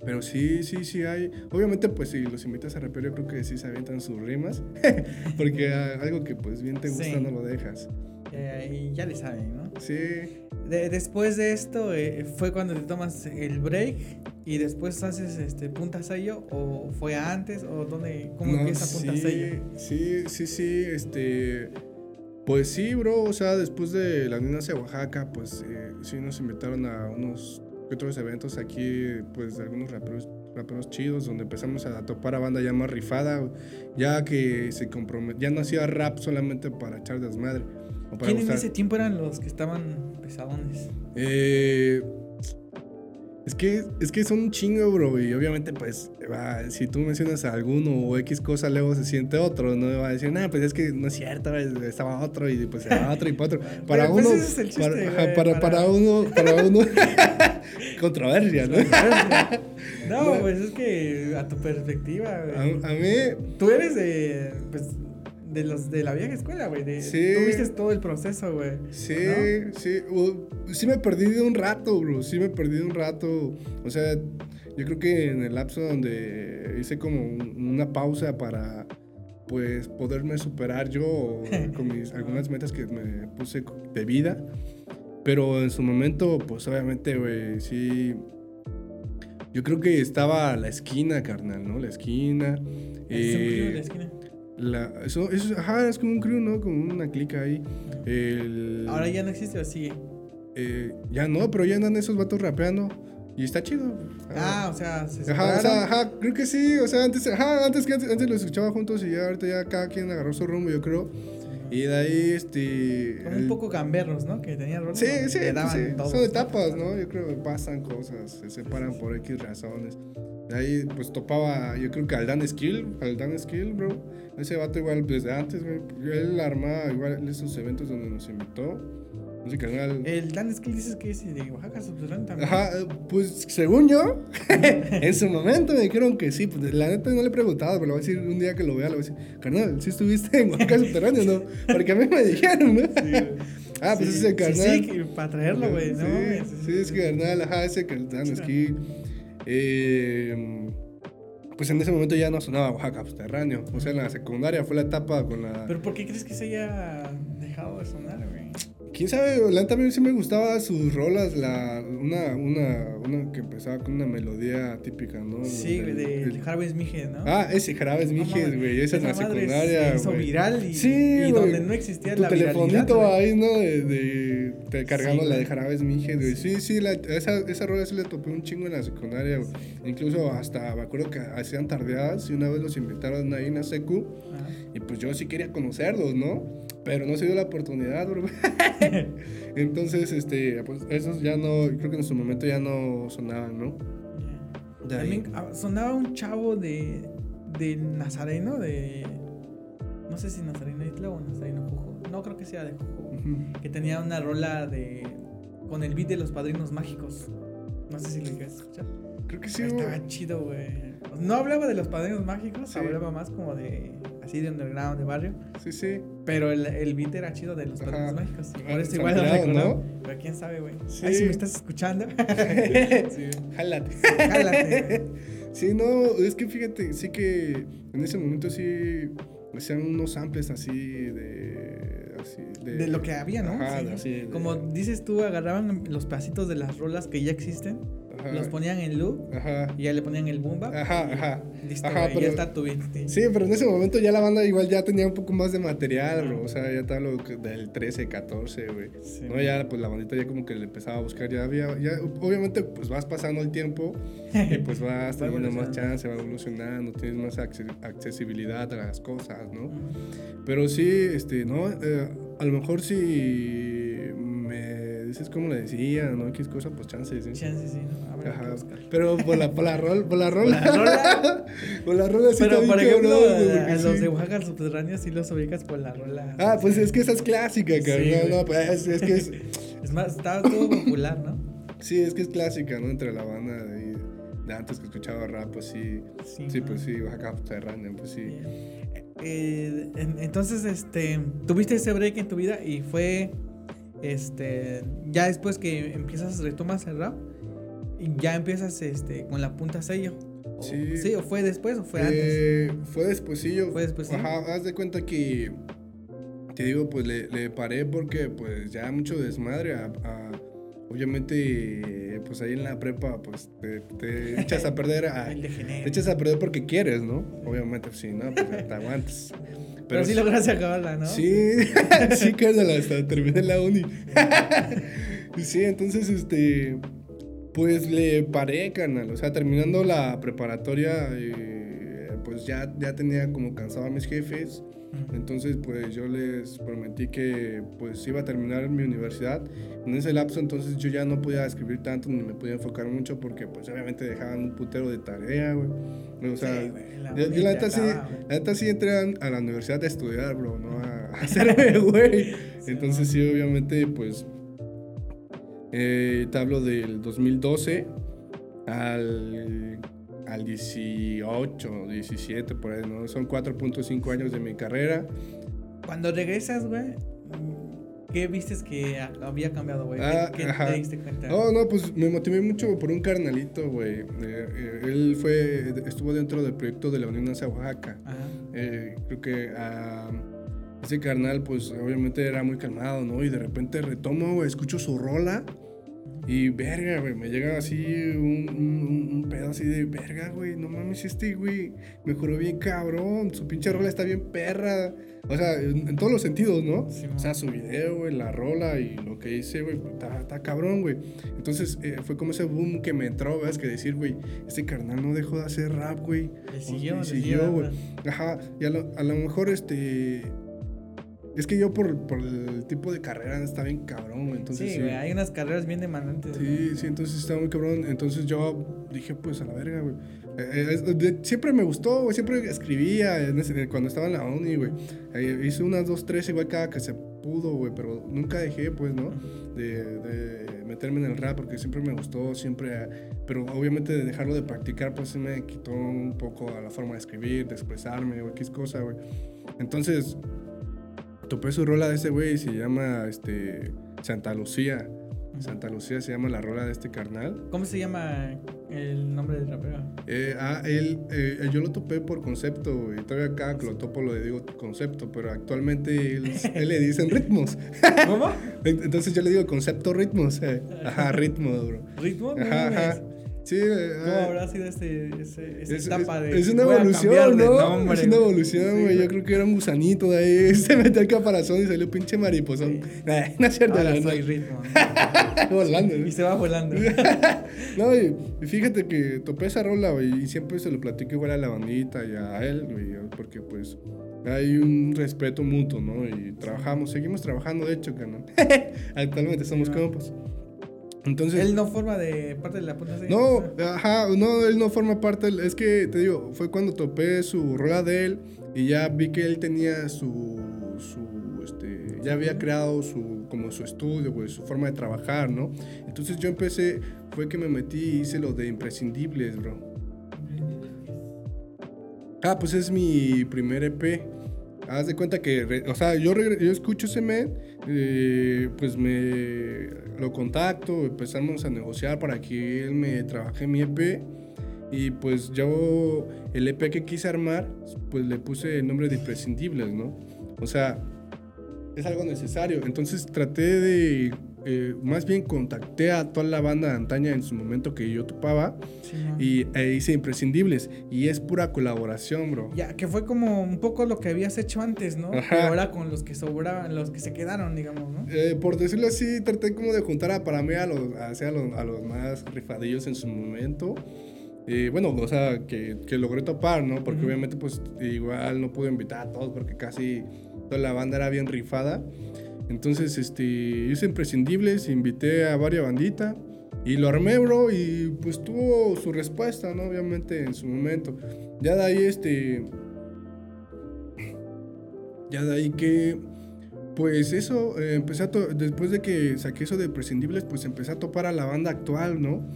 [SPEAKER 2] Pero sí, sí, sí hay. Obviamente, pues si los invitas a rapear, yo creo que sí se avientan sus rimas. *laughs* Porque ah, algo que pues bien te gusta
[SPEAKER 1] Sí.
[SPEAKER 2] no lo dejas.
[SPEAKER 1] Eh, y ya le saben, ¿no?
[SPEAKER 2] Sí.
[SPEAKER 1] De- después de esto, eh, ¿fue cuando te tomas el break y después haces este punta sello? ¿O fue antes? ¿O dónde? ¿Cómo
[SPEAKER 2] No,
[SPEAKER 1] empieza punta sello?
[SPEAKER 2] Sí, sí, sí, este... Pues sí, bro, o sea, después de la Niña hacia Oaxaca, pues eh, sí nos invitaron a unos que otros eventos aquí, pues de algunos raperos, raperos chidos, donde empezamos a topar a banda ya más rifada, ya que se compromet ya no hacía rap solamente para echar desmadre. O para
[SPEAKER 1] ¿Quién en ese tiempo eran los que estaban pesadones?
[SPEAKER 2] Eh, es que, es que son un chingo, bro. Y obviamente, pues, va, si tú mencionas a alguno o X cosa, luego se siente otro. No va a decir, nah, pues es que no es cierto, estaba otro y pues era otro y para otro. Para
[SPEAKER 1] pues,
[SPEAKER 2] uno.
[SPEAKER 1] es
[SPEAKER 2] para,
[SPEAKER 1] güey,
[SPEAKER 2] para, uno. Para uno. *laughs* Controversia, ¿no?
[SPEAKER 1] No, *laughs* pues es que a tu perspectiva,
[SPEAKER 2] A,
[SPEAKER 1] güey.
[SPEAKER 2] a mí.
[SPEAKER 1] Tú eres de, pues, de los de la vieja escuela, güey.
[SPEAKER 2] Sí.
[SPEAKER 1] Tú viste todo el proceso, güey.
[SPEAKER 2] Sí,
[SPEAKER 1] ¿No?
[SPEAKER 2] sí. sí me perdí de un rato, bro. Sí me perdí de un rato. O sea, yo creo que en el lapso donde hice como un- una pausa para pues poderme superar yo *laughs* con mis algunas metas que me puse de vida. Pero en su momento, pues obviamente, güey, sí. Yo creo que estaba la esquina, carnal, ¿no? La esquina. Eh,
[SPEAKER 1] la esquina.
[SPEAKER 2] La, eso, eso, ajá, es como un crew, ¿no? Como una clica ahí. El,
[SPEAKER 1] Ahora ya no existe o sigue.
[SPEAKER 2] eh, ya no, pero ya andan esos vatos rapeando. Y está chido.
[SPEAKER 1] Ah, o sea, se
[SPEAKER 2] Ajá, o sea, ajá, creo que sí. O sea, antes, ajá, antes que antes, antes los escuchaba juntos y ya ahorita ya cada quien agarró su rumbo, yo creo. Y de ahí, este.
[SPEAKER 1] Como
[SPEAKER 2] el-
[SPEAKER 1] un poco gamberros, ¿no? Que tenían roles
[SPEAKER 2] Sí, sí, sí.
[SPEAKER 1] todo.
[SPEAKER 2] Son etapas, ¿no? Yo creo que pasan cosas, se separan por X razones. De ahí, pues topaba, yo creo que al Dan Skill, al Dan Skill, bro. Ese vato igual desde antes, güey. Él armaba igual esos eventos donde nos invitó. Ese canal.
[SPEAKER 1] El Dan Skill dices que es de Oaxaca subterráneo también.
[SPEAKER 2] Ajá, pues según yo, *laughs* en su momento me dijeron que sí. Pues la neta no le he preguntado, pero le voy a decir un día que lo vea, le voy a decir, carnal, ¿sí estuviste en Oaxaca Subterráneo no? Porque a mí me dijeron, ¿no? ah, pues
[SPEAKER 1] Sí,
[SPEAKER 2] ese
[SPEAKER 1] sí,
[SPEAKER 2] carnal.
[SPEAKER 1] Sí, que para traerlo, güey.
[SPEAKER 2] Sí,
[SPEAKER 1] No, mames,
[SPEAKER 2] sí, es que carnal, ajá, ese carnal, es que. Eh, pues en ese momento ya no sonaba Oaxaca Subterráneo. O sea, en la secundaria fue la etapa con la.
[SPEAKER 1] Pero ¿por qué crees que se haya dejado de sonar, güey?
[SPEAKER 2] ¿Quién sabe? A mí sí me gustaba sus rolas, la, una, una, una que empezaba con una melodía típica, ¿no?
[SPEAKER 1] Sí, güey, de,
[SPEAKER 2] del-
[SPEAKER 1] de Jarvis Mije, ¿no?
[SPEAKER 2] Ah, ese Jarabes Mijes, güey, esa en la
[SPEAKER 1] esa
[SPEAKER 2] secundaria,
[SPEAKER 1] Se hizo
[SPEAKER 2] güey.
[SPEAKER 1] viral y,
[SPEAKER 2] Sí,
[SPEAKER 1] y donde no existía
[SPEAKER 2] Tu
[SPEAKER 1] la
[SPEAKER 2] telefonito ahí, ¿no? De, de, de cargando
[SPEAKER 1] Sí,
[SPEAKER 2] la de. Jarabes Mijes, güey. Sí, sí, la- esa, esa rola sí le topé un chingo en la secundaria, güey. Incluso hasta, me acuerdo que hacían tardeadas y una vez los invitaron ahí en la secu.
[SPEAKER 1] Ajá.
[SPEAKER 2] Y pues yo sí quería conocerlos, ¿no? Pero no se dio la oportunidad, bro. *laughs* Entonces, este, pues esos ya no, creo que en su momento ya no sonaban, ¿no? De ahí.
[SPEAKER 1] También ah, sonaba un chavo de, de Nazareno, de... No sé si Nazareno Isla o Nazareno Jujo. No creo que sea de Jujo. Que tenía una rola de... Con el beat de los padrinos mágicos. No sé si lo quieres escuchar.
[SPEAKER 2] Creo que sí, güey.
[SPEAKER 1] Estaba chido, güey. No hablaba de los padrinos mágicos,
[SPEAKER 2] Sí.
[SPEAKER 1] hablaba más como de... Así de underground, de barrio.
[SPEAKER 2] Sí, sí.
[SPEAKER 1] Pero el, el beat era chido de los
[SPEAKER 2] Ajá.
[SPEAKER 1] padrinos mágicos. Por eso igual lo.
[SPEAKER 2] ¿no?
[SPEAKER 1] Pero quién sabe, güey.
[SPEAKER 2] Sí.
[SPEAKER 1] Ay, si me estás escuchando. *laughs* sí.
[SPEAKER 2] Jálate. *laughs*
[SPEAKER 1] Jálate.
[SPEAKER 2] Sí, no, es que fíjate, sí que en ese momento sí hacían unos samples así de. Así, de,
[SPEAKER 1] De lo que había, ¿no?
[SPEAKER 2] Ajá,
[SPEAKER 1] Sí.
[SPEAKER 2] de así de-
[SPEAKER 1] Como dices tú, agarraban los pasitos de las rolas que ya existen,
[SPEAKER 2] ajá,
[SPEAKER 1] los ponían en loop
[SPEAKER 2] Ajá.
[SPEAKER 1] y ya le ponían el boom bap.
[SPEAKER 2] Ajá, ajá.
[SPEAKER 1] Listo,
[SPEAKER 2] Ajá,
[SPEAKER 1] güey,
[SPEAKER 2] pero-
[SPEAKER 1] ya está tu beat. sí.
[SPEAKER 2] Sí, pero en ese momento ya la banda igual ya tenía un poco más de material, bro. O sea, ya estaba lo del 13, 14, güey.
[SPEAKER 1] Sí.
[SPEAKER 2] No, ya pues la bandita ya como que le empezaba a buscar, ya había, ya obviamente pues vas pasando el tiempo y pues *laughs* vas
[SPEAKER 1] Va
[SPEAKER 2] teniendo más chance, va evolucionando, tienes más acce- accesibilidad a las cosas, ¿no? Pero sí, este, no, Eh, a lo mejor si dices cómo le decía, ¿no? Qué cosa, pues chance, sí.
[SPEAKER 1] Chance, sí, ¿no?
[SPEAKER 2] Ajá.
[SPEAKER 1] buscar.
[SPEAKER 2] Pero por la, por la rol, por la rola.
[SPEAKER 1] la rola. *laughs*
[SPEAKER 2] por la rola sí
[SPEAKER 1] Pero, por ejemplo, a los de Oaxaca al subterráneo sí los ubicas por la rola.
[SPEAKER 2] Ah, pues es que esa es clásica,
[SPEAKER 1] Sí, güey.
[SPEAKER 2] no, pues es, es que es, *laughs*
[SPEAKER 1] Es más, estaba todo popular, ¿no?
[SPEAKER 2] sí, es que es clásica, ¿no? Entre la banda de ahí. de antes que escuchaba rap, pues sí. Sí, pues sí, Oaxaca subterráneo, pues sí.
[SPEAKER 1] Eh, entonces, este, tuviste ese break en tu vida y fue, este, ya después que empiezas, retomas el rap y ya empiezas, este, con la punta sello. Sí. sí, o fue después o fue
[SPEAKER 2] eh, antes. Fue despuésillo. Fue después. Ajá, haz de cuenta que te digo, pues le, le, paré porque pues ya mucho desmadre a, obviamente pues ahí en la prepa pues te, echas a perder *laughs* a, te echas a perder porque quieres, ¿no? Obviamente pues, sí, no, pues te aguantas. *laughs*
[SPEAKER 1] Pero, Pero sí lograste acabarla, ¿no?
[SPEAKER 2] Sí, *laughs* sí, cárdala hasta terminé la uni. sí, entonces este pues le paré, canal. O sea, terminando la preparatoria, eh, pues ya, ya tenía como cansado a mis jefes. Entonces, pues yo les prometí que pues iba a terminar mi universidad. En ese lapso, entonces yo ya no podía escribir tanto ni me podía enfocar mucho porque pues obviamente dejaban un putero de tarea, güey. O sea, yo, la neta sí, la neta sí entré a, la universidad a estudiar, bro, no a, *laughs* *laughs* hacerme, güey. entonces sí, obviamente, pues eh, te hablo del 2012 al al 18, 17, por ahí, ¿no? Son 4.5 años de mi carrera.
[SPEAKER 1] Cuando regresas, güey, ¿qué vistes que había cambiado, güey? Ah, ¿Qué, te diste cuenta?
[SPEAKER 2] No, no, pues me motivé mucho por un carnalito, güey. Eh, eh, él fue, estuvo dentro del proyecto de la Unión hacia Oaxaca. Eh, creo que ese carnal, pues obviamente era muy calmado, ¿no? Y de repente retomo, güey, escucho su rola. Y verga, güey, me llega así un, un, pedo así de verga, güey, no mames, este güey mejoró bien cabrón, su pinche rola está bien perra. O sea, en, todos los sentidos, ¿no? o sea, su video, güey, la rola y lo que hice, güey, está, cabrón, güey. Entonces eh, fue como ese boom que me entró, ¿ves? Que decir, güey, este carnal no dejó de hacer rap, güey.
[SPEAKER 1] siguió, siguió,
[SPEAKER 2] güey. Ajá, y a lo, a lo mejor, este es que yo por, por, el tipo de carrera está bien cabrón, Entonces,
[SPEAKER 1] sí, güey, hay unas carreras bien demandantes.
[SPEAKER 2] Sí, sí, entonces está muy cabrón. Entonces yo dije, pues a la verga, güey. Eh, eh, siempre me gustó, güey. Siempre escribía cuando estaba en la uni, güey. Eh, hice unas dos, tres igual cada que se pudo, güey. Pero nunca dejé, pues, ¿no? De, de, meterme en el rap porque siempre me gustó, siempre. Pero obviamente de dejarlo de practicar, pues se me quitó un poco a la forma de escribir, de expresarme, o X cosa, güey. Entonces topé su rola de ese güey, se llama este, Santa Lucía. Santa Lucía se llama la rola de este carnal.
[SPEAKER 1] ¿Cómo se llama el nombre del rapero?
[SPEAKER 2] Eh, ah, él, eh, yo lo topé por concepto, y todavía acá que lo topo lo digo concepto, pero actualmente él, *laughs* le dicen ritmos.
[SPEAKER 1] ¿Cómo? *laughs*
[SPEAKER 2] Entonces yo le digo concepto ritmos. Eh. *laughs* Ajá, ritmo, bro.
[SPEAKER 1] ¿Ritmo?
[SPEAKER 2] Ajá, ajá. Sí,
[SPEAKER 1] ¿Cómo ah, habrá sido este, ese, esa etapa de.
[SPEAKER 2] Es una evolución, ¿no? es una evolución, güey. Yo creo que era un gusanito de ahí. *laughs* Se metió el caparazón y salió pinche mariposón. *laughs* no es cierto,
[SPEAKER 1] Ahora soy ritmo. *laughs*
[SPEAKER 2] volando,
[SPEAKER 1] Y se va volando.
[SPEAKER 2] no, y fíjate que topé esa rola, güey. Y siempre se lo platico igual a la bandita y a él, güey. Porque pues hay un respeto mutuo, ¿no? Y trabajamos, seguimos trabajando, de hecho, no. Actualmente somos compas. Entonces,
[SPEAKER 1] él no forma de parte de la punta
[SPEAKER 2] No, ajá, no, él no forma parte. Es que te digo, fue cuando topé su rueda de él y ya vi que él tenía su, su este, ya había creado su, como su estudio, pues, su forma de trabajar, ¿no? Entonces yo empecé, fue que me metí y hice lo de imprescindibles, bro. Ah, pues es mi primer EP. Haz de cuenta que, o sea, yo, yo escucho ese men, eh, pues me lo contacto, empezamos a negociar para que él me trabaje mi EP. Y pues yo, el EP que quise armar, pues le puse el nombre de Imprescindibles, ¿no? O sea, es algo necesario. Entonces traté de eh, más bien contacté a toda la banda de antaña en su momento que yo topaba y e hice imprescindibles. Y es pura colaboración, bro.
[SPEAKER 1] Ya, que fue como un poco lo que habías hecho antes, ¿no? Pero ahora con los que sobraban, los que se quedaron, digamos, ¿no?
[SPEAKER 2] Eh, por decirlo así, traté como de juntar a, para mí a los, a, los, a los más rifadillos en su momento. Y bueno, o sea, que, que logré topar, ¿no? Porque obviamente, pues igual no pude invitar a todos porque casi toda la banda era bien rifada. Entonces, este, hice imprescindibles, invité a varias banditas y lo armé, bro, y pues tuvo su respuesta, ¿no? Obviamente en su momento. Ya de ahí, este. Ya de ahí que. Pues eso, eh, empecé a después de que saqué eso de prescindibles, pues empecé a topar a la banda actual, ¿no?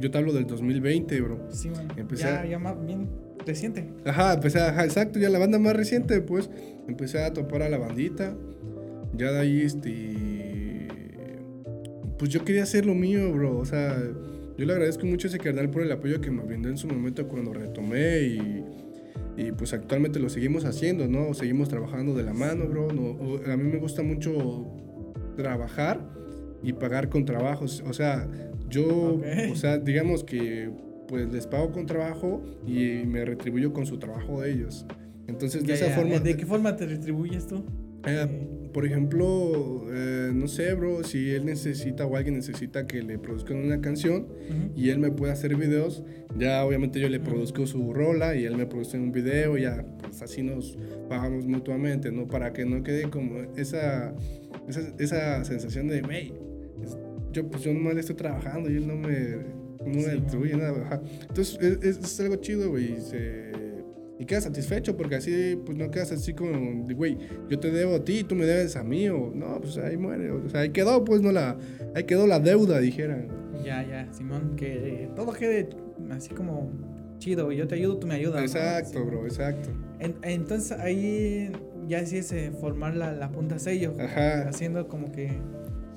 [SPEAKER 2] yo te hablo del 2020, bro.
[SPEAKER 1] Sí, man. Empecé ya, ya más bien reciente.
[SPEAKER 2] Ajá, empecé, ajá, exacto, ya la banda más reciente, pues empecé a topar a la bandita. Ya de ahí, este. Pues yo quería hacer lo mío, bro. O sea, yo le agradezco mucho a ese carnal por el apoyo que me brindó en su momento cuando retomé y y pues actualmente lo seguimos haciendo, ¿no? Seguimos trabajando de la mano, bro. a mí me gusta mucho trabajar y pagar con trabajos. O sea, yo, o sea, digamos que pues les pago con trabajo y me retribuyo con su trabajo de ellos. Entonces, de esa forma...
[SPEAKER 1] ¿De qué forma te retribuyes tú?
[SPEAKER 2] Eh, por ejemplo, eh, no sé, bro, si él necesita o alguien necesita que le produzcan una canción y él me puede hacer videos, ya obviamente yo le produzco su rola y él me produce un video, ya pues así nos pagamos mutuamente, ¿no? Para que no quede como esa, esa, esa sensación de, hey, yo pues yo nomás le estoy trabajando y él no me, no me destruye nada. Entonces es, es, algo chido, güey, se y quedas satisfecho porque así pues no quedas así como güey yo te debo a ti tú me debes a mí o no pues ahí muere o sea ahí quedó pues no la ahí quedó la deuda dijeran.
[SPEAKER 1] Ya ya Simón que todo quede así como chido yo te ayudo tú me ayudas
[SPEAKER 2] exacto bro exacto.
[SPEAKER 1] Entonces ahí ya sí es eh, formar la, la punta sello Ajá. haciendo como que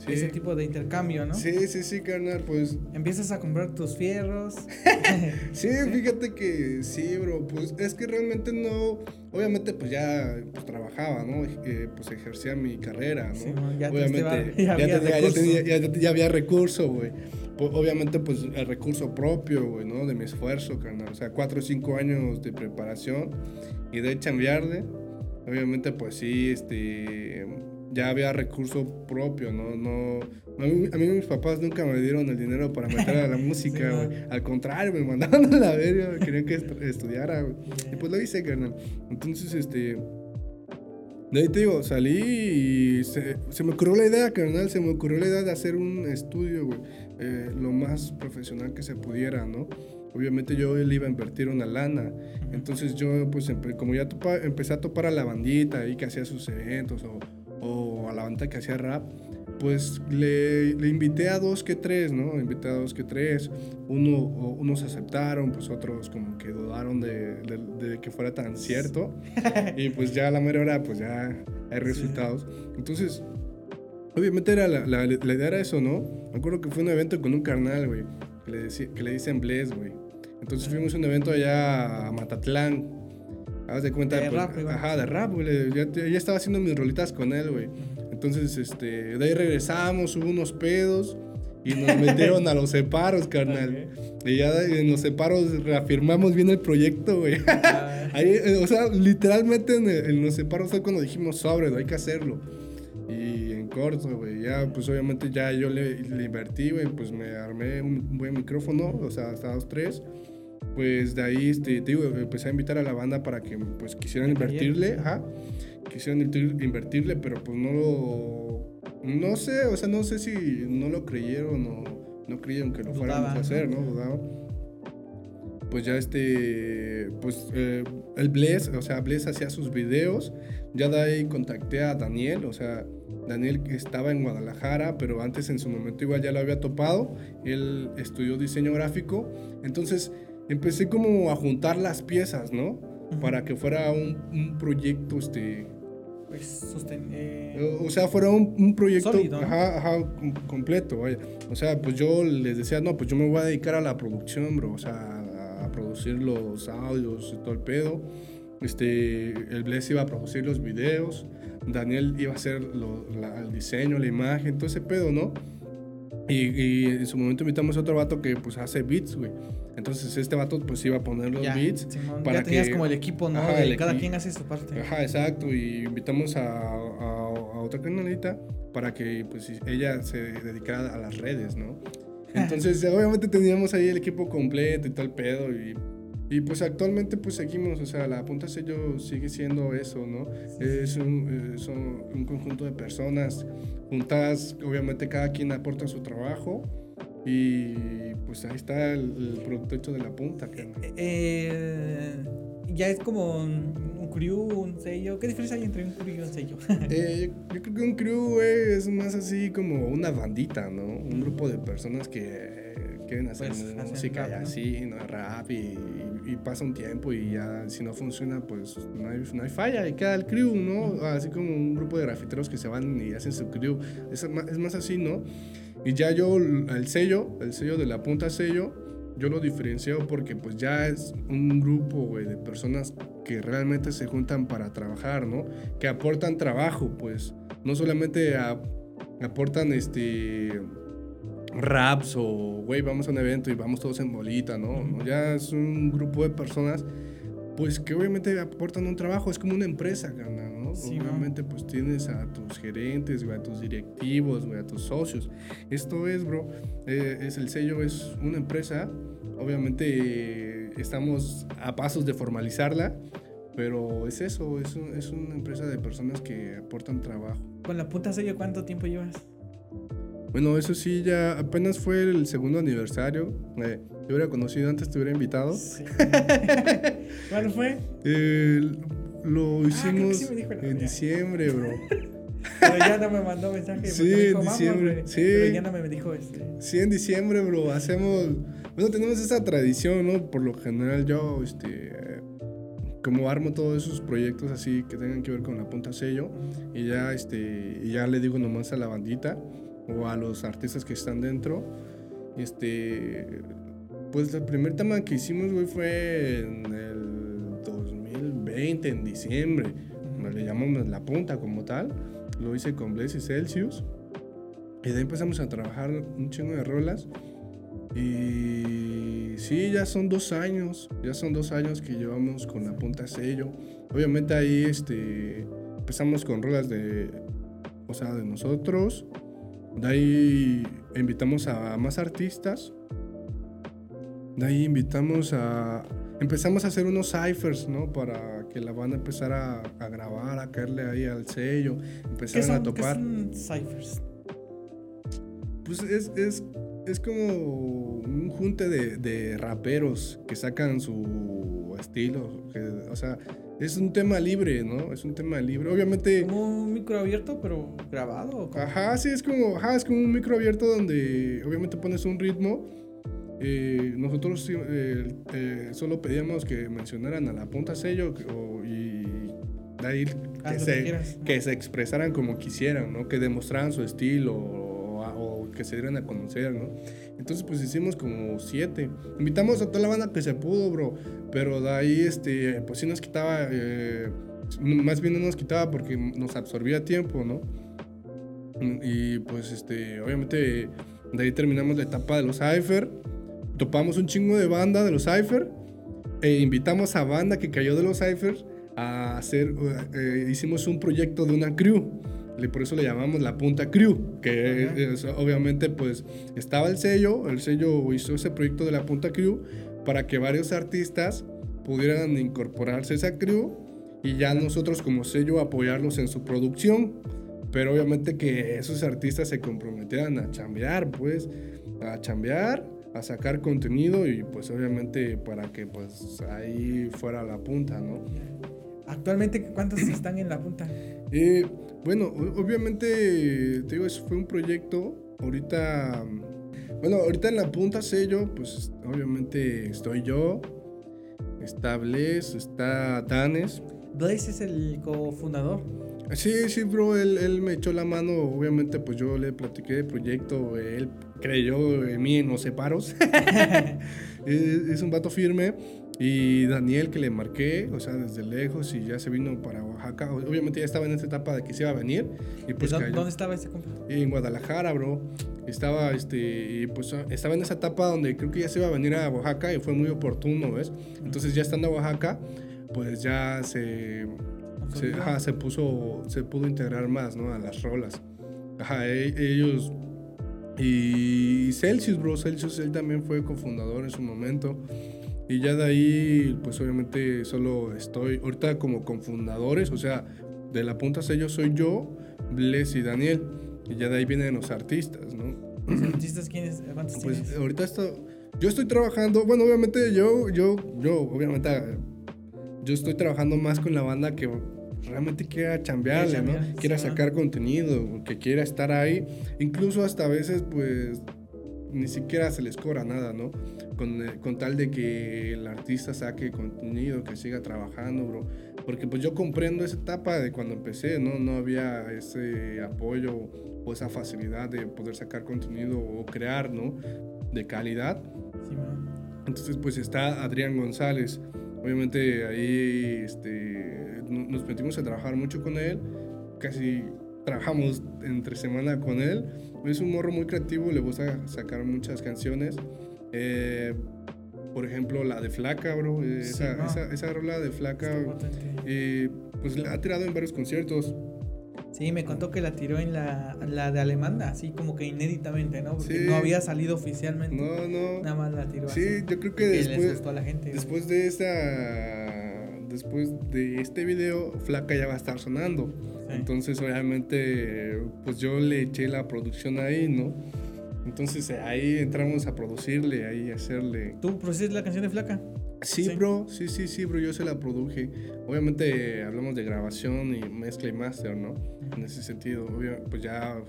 [SPEAKER 1] ese tipo de intercambio, ¿no?
[SPEAKER 2] Sí, sí, sí, carnal, pues.
[SPEAKER 1] Empiezas a comprar tus fierros. *laughs* *laughs*
[SPEAKER 2] sí, fíjate que sí, bro, pues es que realmente no, obviamente pues ya pues, trabajaba, ¿no? Eh, pues ejercía mi carrera, ¿no? Sí, ya obviamente ya, *laughs* había ya, ya, había recurso, güey. Obviamente pues el recurso propio, güey, ¿no? De mi esfuerzo, carnal. O sea, cuatro o cinco años de preparación y de chambearle. Obviamente pues sí, este ya había recurso propio, ¿no? no a mí, mis papás nunca me dieron el dinero para meter a la *laughs* música, güey. Al contrario, me mandaron a la verga, querían que estudiara, güey. Y pues lo hice, carnal. Entonces, este... De ahí te digo, salí y se, me ocurrió la idea, carnal, se me ocurrió la idea de hacer un estudio, güey. Eh, lo más profesional que se pudiera, ¿no? Obviamente yo él iba a invertir una lana. Entonces yo, pues, como ya empecé a topar a la bandita ahí que hacía sus eventos o o a la banda que hacía rap, pues le, le, invité a dos que tres, ¿no? Invité a dos que tres. Uno, unos aceptaron, pues otros como que dudaron de, de, que fuera tan cierto. *laughs* y pues ya a la mera hora, pues ya hay resultados. Entonces, obviamente era la, la, la, idea era eso, ¿no? Me acuerdo que fue un evento con un carnal, güey, que le, que le dicen Bless, güey. Entonces fuimos a un evento allá a Matatlán, Haz de cuenta. De pues, rap, Ajá, de rap, güey. Ya, ya, estaba haciendo mis rolitas con él, güey. Entonces, este, de ahí regresamos, hubo unos pedos y nos *laughs* metieron a los separos, carnal. Y ya en los separos reafirmamos bien el proyecto, güey. Ah. *laughs* ahí, eh, o sea, literalmente en, los separos fue cuando dijimos sobre, hay que hacerlo. Y en corto, güey, ya, pues obviamente ya yo le, le invertí, güey, pues me armé un buen micrófono, o sea, hasta dos, tres pues de ahí, este, te digo, empecé a invitar a la banda para que pues quisieran invertirle, ajá, quisieran invertirle, pero pues no lo, no sé, o sea, no sé si no lo creyeron o no creyeron que lo fuéramos a hacer, ¿no? Dudaban. Pues ya este, pues eh, el Bless, o sea, Bless hacía sus videos, ya de ahí contacté a Daniel, o sea, Daniel estaba en Guadalajara, pero antes en su momento igual ya lo había topado, él estudió diseño gráfico, entonces empecé como a juntar las piezas, ¿no? Para que fuera un, proyecto, este...
[SPEAKER 1] Pues sosten eh,
[SPEAKER 2] O sea, fuera un, proyecto ajá, ajá, completo, vaya. O sea, pues yo les decía, no, pues yo me voy a dedicar a la producción, bro. O sea, a, producir los audios y todo el pedo. Este, el Bless iba a producir los videos. Daniel iba a hacer el diseño, la imagen, todo ese pedo, ¿no? Y, en su momento invitamos a otro vato que pues hace beats, güey. Entonces este vato pues iba a poner los beats.
[SPEAKER 1] para ya tenías como el equipo, ¿no? cada quien hace su parte.
[SPEAKER 2] Ajá, exacto. Y invitamos a, a, otra canalita para que pues ella se dedicara a las redes, ¿no? *laughs* Entonces obviamente teníamos ahí el equipo completo y todo el pedo y y pues actualmente pues seguimos, o sea, la punta sello sigue siendo eso, ¿no? Es un, un, conjunto de personas juntas, obviamente cada quien aporta su trabajo y pues ahí está el, producto hecho de la punta.
[SPEAKER 1] Eh, eh, ya es como un, crew, un sello. ¿Qué diferencia hay entre un crew y un sello? *laughs*
[SPEAKER 2] eh, yo, creo que un crew, es más así como una bandita, ¿no? Un grupo de personas que quieren hacer pues, música y así, ¿no? Rap y, y, pasa un tiempo y ya si no funciona, pues no hay, no hay falla y queda el crew, ¿no? Así como un grupo de grafiteros que se van y hacen su crew. Es, es más así, ¿no? Y ya yo, el sello, el sello de la punta sello, yo lo diferencio porque pues ya es un grupo, de personas que realmente se juntan para trabajar, ¿no? Que aportan trabajo, pues. No solamente aportan este raps o, güey, vamos a un evento y vamos todos en bolita, ¿no? Ya es un grupo de personas, pues que obviamente aportan un trabajo, es como una empresa, ¿no? obviamente, pues tienes a tus gerentes, a tus directivos, a tus socios. Esto es, bro, eh, es el sello, es una empresa, obviamente estamos a pasos de formalizarla. Pero es eso, es, es una empresa de personas que aportan trabajo.
[SPEAKER 1] ¿Con la puta sello cuánto tiempo llevas?
[SPEAKER 2] Bueno, eso sí, ya apenas fue el segundo aniversario. Eh, te hubiera conocido antes, te hubiera invitado. Sí. *laughs*
[SPEAKER 1] ¿Cuándo fue?
[SPEAKER 2] lo ah, hicimos en diciembre, bro.
[SPEAKER 1] Pero ya no me mandó mensaje. *laughs*
[SPEAKER 2] Sí, en diciembre. sí.
[SPEAKER 1] Pero ya no me dijo este.
[SPEAKER 2] Sí, en diciembre, bro. Hacemos. Bueno, tenemos esa tradición, ¿no? Por lo general, yo, este. Como armo todos esos proyectos así que tengan que ver con la punta sello. Y ya, este. Y ya le digo nomás a la bandita o a los artistas que están dentro. Este, pues el primer tema que hicimos, güey, fue en el 2020, en diciembre. Le llamamos La Punta como tal. Lo hice con Blaze y Celsius. Y de ahí empezamos a trabajar un chingo de rolas. Y sí, ya son dos años. Ya son dos años que llevamos con La Punta sello. Obviamente ahí este, empezamos con rolas de, o sea, de nosotros. De ahí invitamos a más artistas. De ahí invitamos a... Empezamos a hacer unos ciphers, ¿no? Para que la banda empezara a, grabar, a caerle ahí al sello, empezaron a topar.
[SPEAKER 1] ¿qué son ciphers?
[SPEAKER 2] Pues es, es, es como un junte de, de, raperos que sacan su estilo. o sea, es un tema libre, ¿no? Es un tema libre. Obviamente.
[SPEAKER 1] Como un micro abierto, pero grabado.
[SPEAKER 2] Ajá, sí, es como, ajá, es como un micro abierto donde obviamente pones un ritmo. Eh, nosotros eh, eh, solo pedíamos que mencionaran a la punta sello y de ahí que se, que, se, expresaran como quisieran, ¿no? Que demostraran su estilo o, o que se dieran a conocer, ¿no? Entonces, pues hicimos como siete. Invitamos a toda la banda que se pudo, bro. Pero de ahí, este, pues sí nos quitaba, eh, más bien no nos quitaba porque nos absorbía tiempo, ¿no? Y pues, este, obviamente, de ahí terminamos la etapa de los Cypher. Topamos un chingo de banda de los Cypher. E invitamos a banda que cayó de los Cypher a hacer, eh, hicimos un proyecto de una crew por eso le llamamos la Punta Crew, que obviamente pues estaba el sello, el sello hizo ese proyecto de la Punta Crew para que varios artistas pudieran incorporarse a esa crew y ya nosotros como sello apoyarlos en su producción. Pero obviamente que esos artistas se comprometieran a chambear, pues, a chambear, a sacar contenido y pues obviamente para que pues ahí fuera la punta, ¿no?
[SPEAKER 1] Actualmente, ¿cuántos están en la punta?
[SPEAKER 2] Eh, bueno, obviamente, te digo, eso fue un proyecto. Ahorita, bueno, ahorita en la punta sello, pues obviamente estoy yo, está Blaze, está Danes.
[SPEAKER 1] Blaze es el cofundador.
[SPEAKER 2] Sí, sí, bro, él, él, me echó la mano, obviamente pues yo le platiqué del proyecto, él creyó en mí en los separos. *laughs* *laughs* es, es, un vato firme. Y Daniel que le marqué, o sea, desde lejos y ya se vino para Oaxaca. Obviamente ya estaba en esta etapa de que se iba a venir. Y pues
[SPEAKER 1] ¿Dónde, estaba ese compa?
[SPEAKER 2] En Guadalajara, bro. Estaba, este, pues estaba en esa etapa donde creo que ya se iba a venir a Oaxaca y fue muy oportuno, ¿ves? Entonces ya estando en Oaxaca, pues ya se, se, ajá, se puso, se pudo integrar más, ¿no? A las rolas. Ajá, e, ellos... Y Celsius, bro, Celsius, él también fue cofundador en su momento. Y ya de ahí, pues obviamente solo estoy ahorita como con fundadores, o sea, de la punta sello soy yo, Bless y Daniel. Y ya de ahí vienen los artistas, ¿no?
[SPEAKER 1] ¿Los artistas quiénes? ¿Cuántos
[SPEAKER 2] pues ahorita esto, yo estoy trabajando, bueno, obviamente yo, yo, yo, obviamente yo estoy trabajando más con la banda que realmente quiera chambearle, ¿no? Quiera sacar contenido, que quiera estar ahí. Incluso hasta a veces, pues, ni siquiera se les cobra nada, ¿no? Con, eh, con, tal de que el artista saque contenido, que siga trabajando, bro. Porque pues yo comprendo esa etapa de cuando empecé, ¿no? No había ese apoyo o esa facilidad de poder sacar contenido o crear, ¿no? De calidad. Sí, Entonces pues está Adrián González. Obviamente ahí este, nos metimos a trabajar mucho con él. Casi trabajamos entre semana con él. Es un morro muy creativo, le gusta sacar muchas canciones. Eh, por ejemplo, la de Flaca, bro. Eh, esa, esa, esa, rola de Flaca, eh, pues la ha tirado en varios conciertos.
[SPEAKER 1] Sí, me contó que la tiró en la, la de Alemanda, así como que inéditamente, ¿no? Porque no había salido oficialmente.
[SPEAKER 2] No, no.
[SPEAKER 1] Nada más la tiró
[SPEAKER 2] sí, yo creo que después, a la gente, después de esta, después de este video, Flaca ya va a estar sonando. Entonces, obviamente, pues yo le eché la producción ahí, ¿no? Entonces ahí entramos a producirle, ahí a hacerle.
[SPEAKER 1] ¿Tú produces la canción de Flaca?
[SPEAKER 2] Sí, bro, sí, sí, sí, bro, yo se la produje. Obviamente hablamos de grabación y mezcla y master, ¿no? En ese sentido, pues ya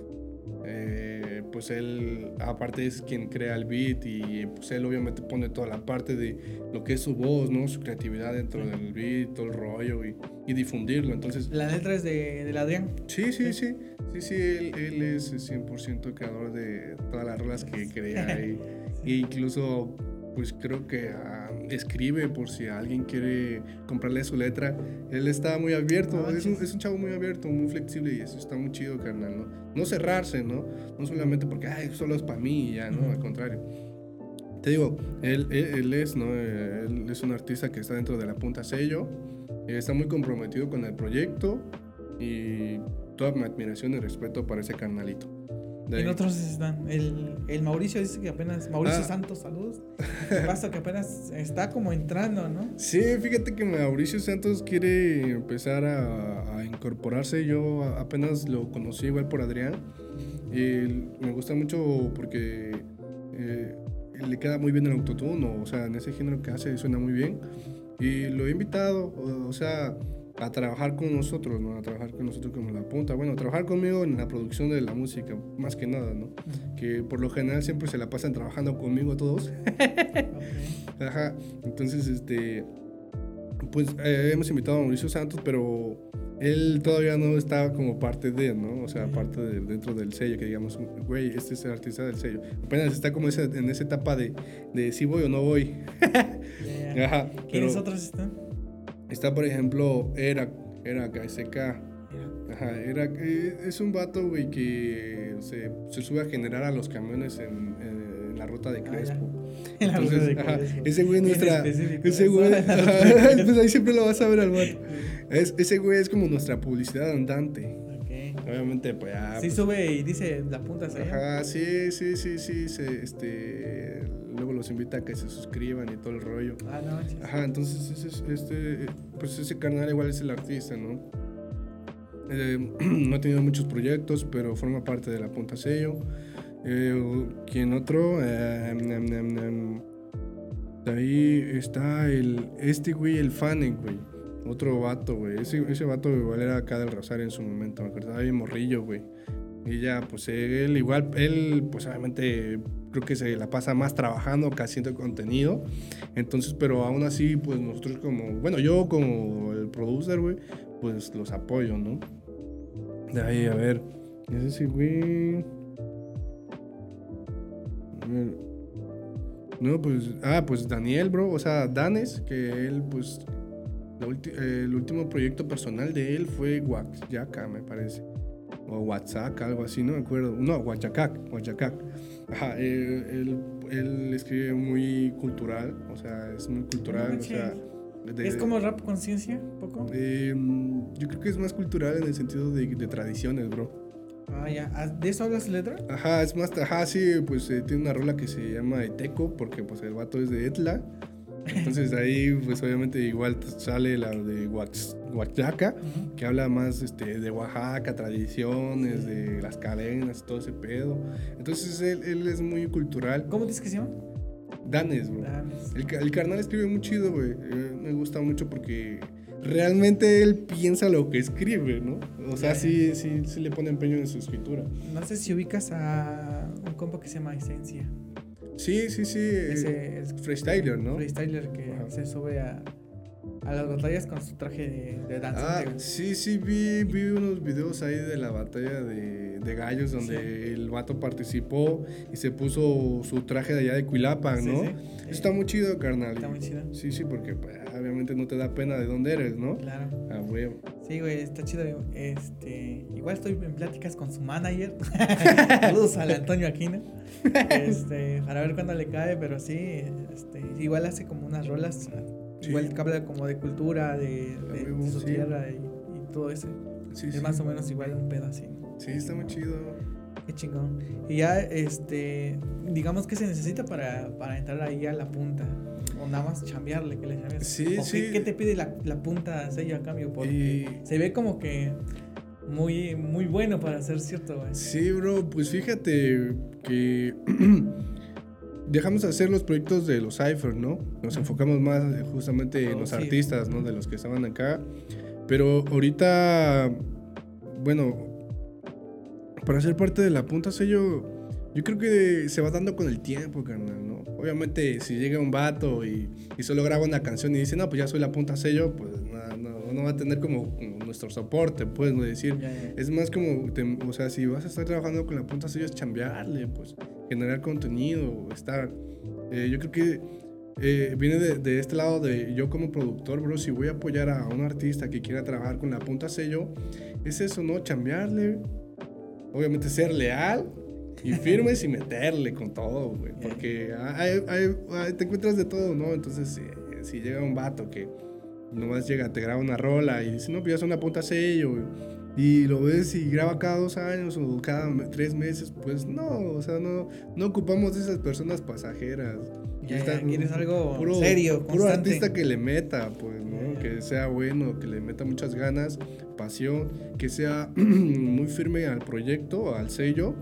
[SPEAKER 2] eh, pues él aparte es quien crea el beat y pues él obviamente pone toda la parte de lo que es su voz, ¿no? Su creatividad dentro del beat, todo el rollo y, y difundirlo. Entonces,
[SPEAKER 1] ¿La letra es de, de Adrián?
[SPEAKER 2] Sí, sí, sí. Sí, sí, él, él es 100% creador de todas las rolas que crea y, *laughs* e incluso pues creo que ah, escribe por si alguien quiere comprarle su letra. Él está muy abierto, es, un, es, un, chavo muy abierto, muy flexible y eso está muy chido, carnal, ¿no? No cerrarse, ¿no? No solamente porque, ay, solo es para mí y ya, ¿no? Al contrario. Te digo, él, él, es, ¿no? Él es un artista que está dentro de la punta sello, está muy comprometido con el proyecto y toda mi admiración y respeto para ese carnalito.
[SPEAKER 1] En otros están. El, el, Mauricio dice que apenas. Mauricio ah. Santos, saludos. *laughs* pasa que apenas está como entrando, ¿no?
[SPEAKER 2] Sí, fíjate que Mauricio Santos quiere empezar a, a incorporarse. Yo apenas lo conocí igual por Adrián. Y me gusta mucho porque eh, le queda muy bien el autotune, o sea, en ese género que hace suena muy bien. Y lo he invitado, o sea, a trabajar con nosotros, ¿no? A trabajar con nosotros como la punta. Bueno, a trabajar conmigo en la producción de la música, más que nada, ¿no? Que por lo general siempre se la pasan trabajando conmigo todos. *laughs* Ajá. Entonces, este, pues eh, hemos invitado a Mauricio Santos, pero él todavía no está como parte de, ¿no? O sea, parte de, dentro del sello, que digamos, güey, este es el artista del sello. Apenas está como en esa etapa de, de si voy o no voy. *laughs*
[SPEAKER 1] Ajá. ¿Quiénes otros están?
[SPEAKER 2] Está, por ejemplo, Era, Era KSK. Ajá, era, eh, es un vato, güey, que se, se, sube a generar a los camiones en, en la ruta de ah, Crespo. *laughs* Entonces, ajá, ese güey nuestra. Ese güey. *laughs* *laughs* pues ahí siempre lo vas a ver al vato. Es, ese güey es como nuestra publicidad andante. Obviamente, pues ya.
[SPEAKER 1] Sí,
[SPEAKER 2] pues,
[SPEAKER 1] sube y dice las puntas
[SPEAKER 2] ahí. Ajá, sí, sí, sí, sí. Se, este, los invita a que se suscriban y todo el rollo.
[SPEAKER 1] Ah, no,
[SPEAKER 2] Ajá, entonces ese, este, pues ese canal igual es el artista, ¿no? Eh, *clears throat* no ha tenido muchos proyectos, pero forma parte de la punta sello. Eh, ¿Quién otro? Eh, ahí está el, este güey, el Fanek, güey. Otro vato, güey. Ese, ese vato igual era acá del Rosario en su momento, me acordaba bien morrillo, güey. Y ya, pues él igual, él pues obviamente creo que se la pasa más trabajando que haciendo contenido. Entonces, pero aún así, pues nosotros como, bueno, yo como el producer, güey, pues los apoyo, ¿no? De ahí, a ver, ese sí, güey. A ver. No, pues, ah, pues Daniel, bro, o sea, Danes, que él, pues, el último proyecto personal de él fue Waxyaca, me parece. O WhatsApp, algo así, no me acuerdo. No, Huachacac, Huachacac. Ajá, él, él, escribe muy cultural, o sea, es muy cultural, o sea...
[SPEAKER 1] ¿Es como rap conciencia, poco?
[SPEAKER 2] Em, yo creo que es más cultural en el sentido de, de tradiciones, bro.
[SPEAKER 1] Ah, ya. Ah, ¿De eso hablas letra?
[SPEAKER 2] Ajá, es más, ajá, sí, pues eh, tiene una rola que se llama Eteco, porque pues el vato es de Etla. Entonces ahí, *laughs* pues obviamente igual sale la de Oaxaca, que habla más este, de Oaxaca, tradiciones, de las cadenas, todo ese pedo. Entonces él, él es muy cultural.
[SPEAKER 1] ¿Cómo dices que se llama?
[SPEAKER 2] Danes, bro. El, el, carnal escribe muy chido, güey. Eh, me gusta mucho porque realmente él piensa lo que escribe, ¿no? O sea, sí, sí, sí le pone empeño en su escritura.
[SPEAKER 1] No sé si ubicas a un compa que se llama Esencia.
[SPEAKER 2] Sí, sí, sí. Ese es freestyler, ¿no?
[SPEAKER 1] Freestyler que se sube a, a las batallas con su traje de, danza.
[SPEAKER 2] Ah, sí, sí, vi, vi unos videos ahí de la batalla de, de gallos donde el vato participó y se puso su traje de allá de Cuilapan, ¿no? Eso está muy chido, carnal.
[SPEAKER 1] Está muy chido.
[SPEAKER 2] Sí, sí, porque pues, obviamente no te da pena de dónde eres, ¿no?
[SPEAKER 1] Claro.
[SPEAKER 2] Ah, huevo.
[SPEAKER 1] Sí, güey, está chido. Este, igual estoy en pláticas con su manager. *laughs* Saludos al Antonio Aquino. Este, para ver cuándo le cae, pero sí, este, igual hace como unas rolas Igual que habla como de cultura, de, su tierra y, todo eso. es más o menos igual un pedacito.
[SPEAKER 2] Sí, está muy chido.
[SPEAKER 1] Qué chingón. Y ya, este, digamos que se necesita para, para entrar ahí a la punta. O nada más chambearle, que le llames.
[SPEAKER 2] Sí, sí.
[SPEAKER 1] Qué, te pide la, la punta sello a cambio? Porque se ve como que muy, muy bueno para ser cierto, güey.
[SPEAKER 2] Sí, bro, pues fíjate que *clears throat* dejamos de hacer los proyectos de los Cypher, ¿no? Nos enfocamos más eh, justamente en oh, los artistas, ¿no? De los que estaban acá. Pero ahorita, bueno, para ser parte de la punta sello, yo creo que se va dando con el tiempo, carnal, ¿no? Obviamente, si llega un vato y, y solo graba una canción y dice, no, pues ya soy la punta sello, pues no, va a tener como, nuestro soporte, pues, ¿no? Decir, es más como, o sea, si vas a estar trabajando con la punta sello es chambearle, pues generar contenido, estar. Eh, yo creo que eh, viene de, de, este lado de yo como productor, bro, si voy a apoyar a un artista que quiera trabajar con la punta sello, es eso, ¿no? Chambearle, obviamente ser leal y *laughs* firmes y meterle con todo, güey, porque hay, hay, te encuentras de todo, ¿no? Entonces, si, si llega un vato que nomás llega, te graba una rola y dice, no, pues ya es una punta sello, y lo ves y graba cada dos años o cada tres meses, pues no, o sea, no, no ocupamos de esas personas pasajeras.
[SPEAKER 1] Ya, quieres algo puro, serio,
[SPEAKER 2] Puro artista que le meta, pues, ¿no? Que sea bueno, que le meta muchas ganas, pasión, que sea *clears throat* muy firme al proyecto, al sello.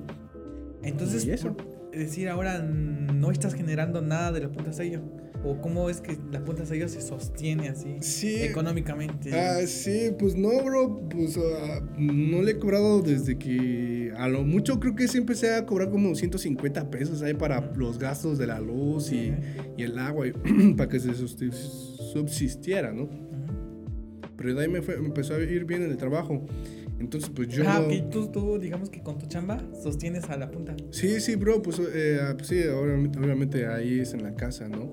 [SPEAKER 1] Entonces, eso? decir, ahora no estás generando nada de la punta sello. ¿O cómo es que la punta sello se sostiene así económicamente?
[SPEAKER 2] Ah, sí, pues no, bro. Pues ah, no le he cobrado desde que. A lo mucho creo que siempre se a cobrar como 150 pesos ahí para los gastos de la luz y, y el agua, *clears throat* para que se subsistiera, ¿no? Pero de ahí me, fue, me empezó a ir bien en el trabajo. Entonces, pues yo.
[SPEAKER 1] Ah, ok, tú, tú, digamos que con tu chamba sostienes a la punta.
[SPEAKER 2] Sí, sí, bro, pues, eh, ah, pues sí, obviamente, obviamente, ahí es en la casa, ¿no?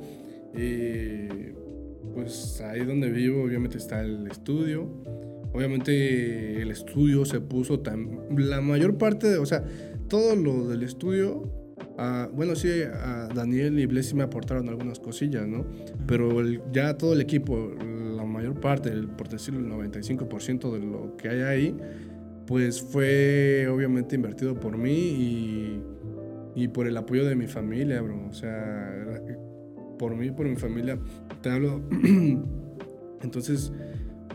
[SPEAKER 2] Y pues ahí donde vivo, obviamente está el estudio. Obviamente el estudio se puso tan. La mayor parte, de, o sea, todo lo del estudio. Uh, bueno, sí, a Daniel y Blessy me aportaron algunas cosillas, ¿no? Pero ya todo el equipo, la mayor parte, por decirlo, el 95% de lo que hay ahí, pues fue obviamente invertido por mí y, y por el apoyo de mi familia, bro. O sea, por mí, por mi familia, te hablo. *clears throat* Entonces,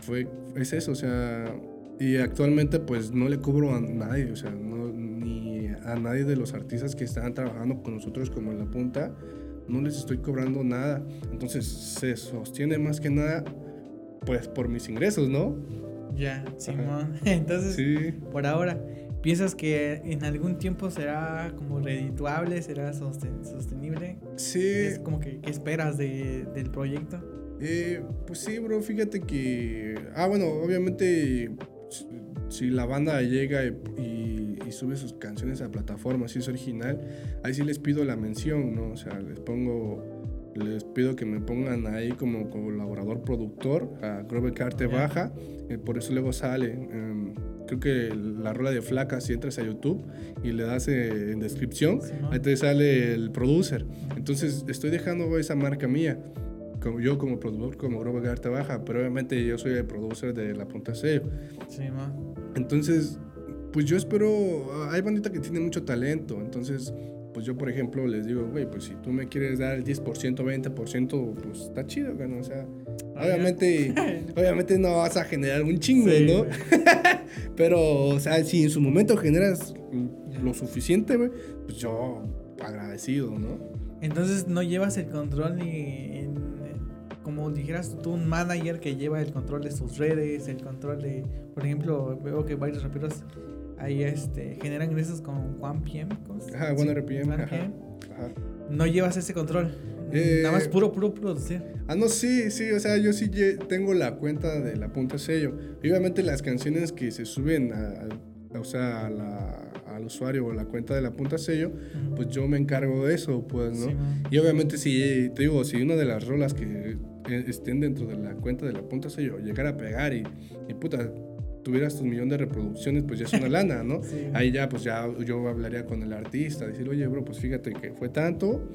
[SPEAKER 2] fue, es eso, o sea, y actualmente pues no le cobro a nadie, o sea, ni a nadie de los artistas que están trabajando con nosotros como en la punta, no les estoy cobrando nada. Entonces, se sostiene más que nada, pues por mis ingresos, ¿no?
[SPEAKER 1] Ya, Simón. *laughs* Entonces, sí. por ahora. ¿Piensas que en algún tiempo será como redituable, será sostenible?
[SPEAKER 2] Sí.
[SPEAKER 1] ¿Es como que qué esperas de, del proyecto?
[SPEAKER 2] Eh, pues sí, bro, fíjate que... Ah, bueno, obviamente si la banda llega y, y, sube sus canciones a plataforma, si es original, ahí sí les pido la mención, ¿no? O sea, les pongo, les pido que me pongan ahí como colaborador productor a Grover Carte Baja, eh, por eso luego sale. Em, creo que la rola de flaca, si entras a YouTube y le das eh, en descripción, ahí te sale el producer. Entonces estoy dejando esa marca mía. Como yo como productor, como Groba Garta Baja, pero obviamente yo soy el producer de La Punta C.
[SPEAKER 1] Sí, ma.
[SPEAKER 2] Entonces, pues yo espero, hay bandita que tiene mucho talento, entonces pues yo, por ejemplo, les digo, güey, pues si tú me quieres dar el 10%, 20%, pues está chido, ¿no? O sea, ah, obviamente, *laughs* obviamente no vas a generar un chingo, ¿no? *laughs* Pero, o sea, si en su momento generas lo suficiente, güey, pues yo agradecido, ¿no?
[SPEAKER 1] Entonces no llevas el control ni en, como dijeras tú, un manager que lleva el control de sus redes, el control de, por ejemplo, veo que varios raperos ahí este, generan ingresos con Juan PM.
[SPEAKER 2] Ajá, One RPM.
[SPEAKER 1] No llevas ese control. Eh, Nada más puro, puro producir.
[SPEAKER 2] Ah, no, sí, sí, o sea, yo sí tengo la cuenta de la punta sello. obviamente las canciones que se suben a, o sea, al usuario o la cuenta de la punta sello, pues yo me encargo de eso, pues, ¿no? y obviamente si, te digo, si una de las rolas que eh, estén dentro de la cuenta de la punta sello llegara a pegar y, y puta, tuvieras tu millón de reproducciones, pues ya es una lana, ¿no? Ahí ya, pues ya yo hablaría con el artista, decir, oye, bro, pues fíjate que fue tanto,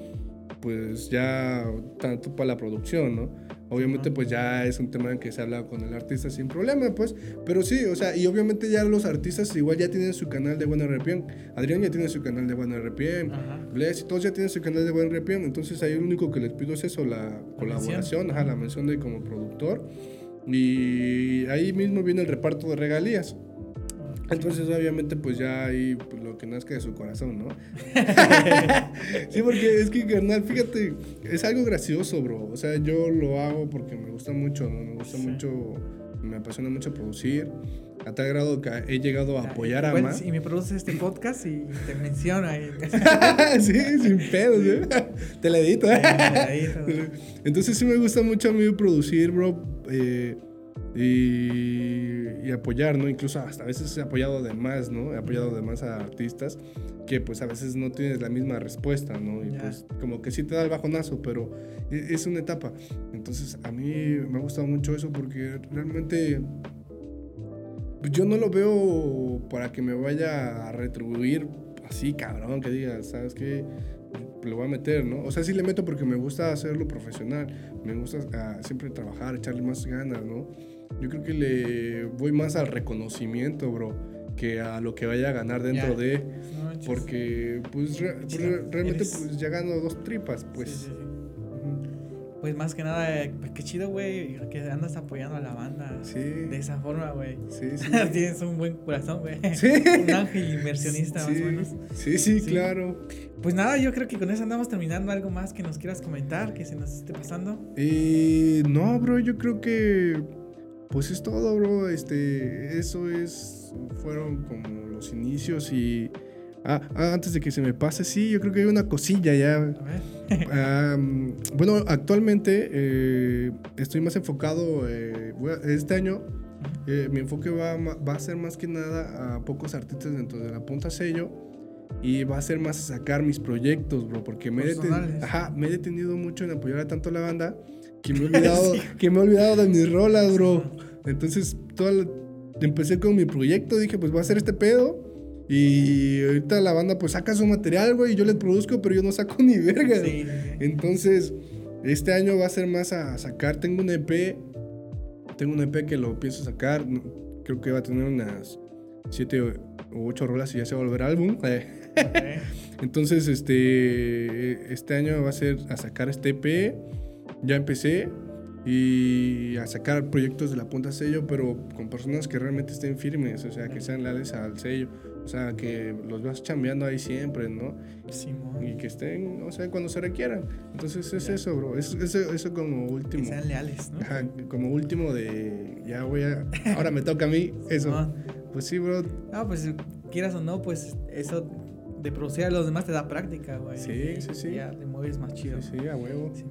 [SPEAKER 2] pues ya tanto para la producción, ¿no? Obviamente pues ya es un tema en que se habla con el artista sin problema, pues, pero sí, o sea, y obviamente ya los artistas igual ya tienen su canal de Buena RPM, Adrián ya tiene su canal de Buena RPM, Bless y todos ya tienen su canal de Buena RPM, entonces ahí lo único que les pido es eso, la, colaboración, ajá, la mención de como productor, y ahí mismo viene el reparto de regalías. Entonces, obviamente, pues ya ahí pues, lo que nazca de su corazón, ¿no? *laughs* sí, porque es que, carnal, fíjate, es algo gracioso, bro. O sea, yo lo hago porque me gusta mucho, ¿no? Me gusta mucho, me apasiona mucho producir. A tal grado que he llegado a apoyar a más.
[SPEAKER 1] Y me produces este podcast y te menciona. *laughs*
[SPEAKER 2] sí, sin pedo, ¿eh? Te la edito, ¿eh? Entonces sí me gusta mucho a mí producir, bro. Eh, y, apoyar, ¿no? Incluso hasta a veces he apoyado de más, ¿no? He apoyado de más a artistas que pues a veces no tienes la misma respuesta, ¿no? Y pues como que sí te da el bajonazo, pero e, es una etapa. Entonces a mí me ha gustado mucho eso porque realmente yo no lo veo para que me vaya a retribuir así, cabrón, que diga, ¿sabes qué? lo voy a meter, ¿no? O sea, sí le meto porque me gusta hacerlo profesional, me gusta ah, siempre trabajar, echarle más ganas, ¿no? Yo creo que le voy más al reconocimiento, bro, que a lo que vaya a ganar dentro de. porque, pues, realmente, pues, ya gano dos tripas, pues.
[SPEAKER 1] Pues más que nada, pues qué chido, güey, que andas apoyando a la banda. Sí. De esa forma, güey. Sí, sí. *laughs* Tienes un buen corazón, güey. Sí. un ángel inversionista, más o menos.
[SPEAKER 2] Sí, sí, claro.
[SPEAKER 1] Pues nada, yo creo que con eso andamos terminando. ¿Algo más que nos quieras comentar, que se nos esté pasando?
[SPEAKER 2] Eh, no, bro, yo creo que pues es todo, bro. Este, eso es, fueron como los inicios y... Ah, ah, antes de que se me pase, sí, yo creo que hay una cosilla ya. bueno, actualmente eh, estoy más enfocado, eh, este año eh, mi enfoque va, va, a ser más que nada a pocos artistas dentro de la punta sello y va a ser más a sacar mis proyectos, bro, porque me ajá, me he detenido mucho en apoyar a tanto la banda que me he *laughs* olvidado, que me he olvidado de mis rolas, bro. Entonces, empecé con mi proyecto, dije, pues voy a hacer este pedo. Y ahorita la banda pues saca su material, güey, y yo les produzco, pero yo no saco *laughs* ni verga. Entonces, este año va a ser más a sacar, tengo un EP, tengo un EP que lo pienso sacar, creo que va a tener unas 7 o 8 rolas y ya se va a volver álbum. *laughs* Entonces, este, este año va a ser a sacar este EP, ya empecé, y a sacar proyectos de la punta sello, pero con personas que realmente estén firmes, o sea, que sean leales al sello, o sea, que los vas chambeando ahí siempre, ¿no? Sí, y que estén, o sea, cuando se requieran. Entonces es eso, bro, eso, eso, como último.
[SPEAKER 1] Que sean leales, ¿no?
[SPEAKER 2] Ajá, como último de, ya voy a, ahora me toca a mí, *laughs* eso. Pues sí, bro.
[SPEAKER 1] Ah, pues quieras o no, pues eso de producir a los demás te da práctica, güey.
[SPEAKER 2] Sí, sí, sí.
[SPEAKER 1] Ya te mueves más chido.
[SPEAKER 2] Sí, a huevo. Sí.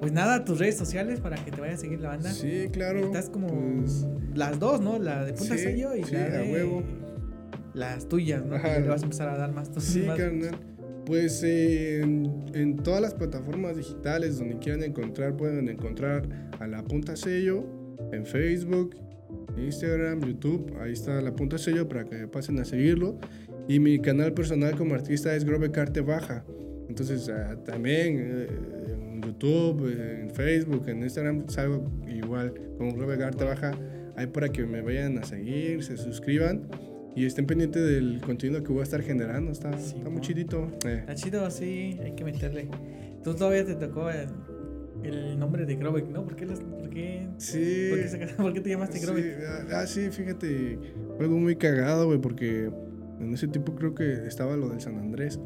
[SPEAKER 1] Pues nada, tus redes sociales para que te vaya a seguir la banda.
[SPEAKER 2] Sí, claro.
[SPEAKER 1] Estás como pues, las dos, ¿no? La de Punta Sello y la de huevo. Las tuyas, ¿no? Ajá. le vas a empezar a dar más.
[SPEAKER 2] Sí, carnal. Pues en, en, todas las plataformas digitales donde quieran encontrar, pueden encontrar a La Punta Sello en Facebook, Instagram, YouTube. Ahí está La Punta Sello para que pasen a seguirlo. Y mi canal personal como artista es Grove Carte Baja. Entonces ah, también eh, YouTube, en Facebook, en Instagram, salgo igual con Robert Garta Baja. Ahí para que me vayan a seguir, se suscriban y estén pendientes del contenido que voy a estar generando. Está, está muy chidito.
[SPEAKER 1] Eh. Está chido, sí, hay que meterle. Tú todavía te tocó el, nombre de Grobeck, ¿no? ¿Por qué, por qué,
[SPEAKER 2] sí,
[SPEAKER 1] ¿por qué, *laughs* te llamaste Grobeck?
[SPEAKER 2] Sí, ah, ah, sí, fíjate, fue algo muy cagado, güey, porque en ese tiempo creo que estaba lo del San Andrés.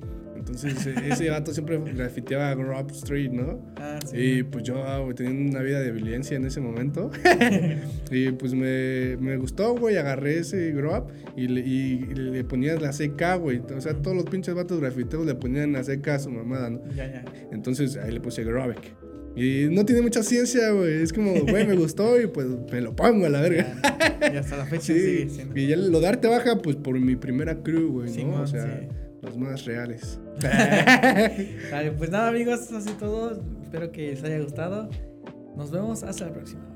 [SPEAKER 2] Entonces, e, ese vato siempre grafiteaba Grub Street, ¿no? Ah, sí. Y pues yo ah, tenía una vida de violencia en ese momento. *laughs* y pues me, me, gustó, güey. Agarré ese Grub y le, y le ponía la CK, güey. O sea, todos los pinches vatos grafiteros le ponían la CK a su mamada, ¿no? Ya, ya. Entonces ahí le puse Grubek. Y no tiene mucha ciencia, güey. Es como, güey, me gustó y pues me lo pongo a la verga.
[SPEAKER 1] Y hasta la fecha *laughs* sí.
[SPEAKER 2] Y ya lo darte baja, pues por mi primera crew, güey, ¿no? o sea, los más reales. *laughs*
[SPEAKER 1] vale, pues nada, amigos, eso es todo. Espero que les haya gustado. Nos vemos hasta la próxima.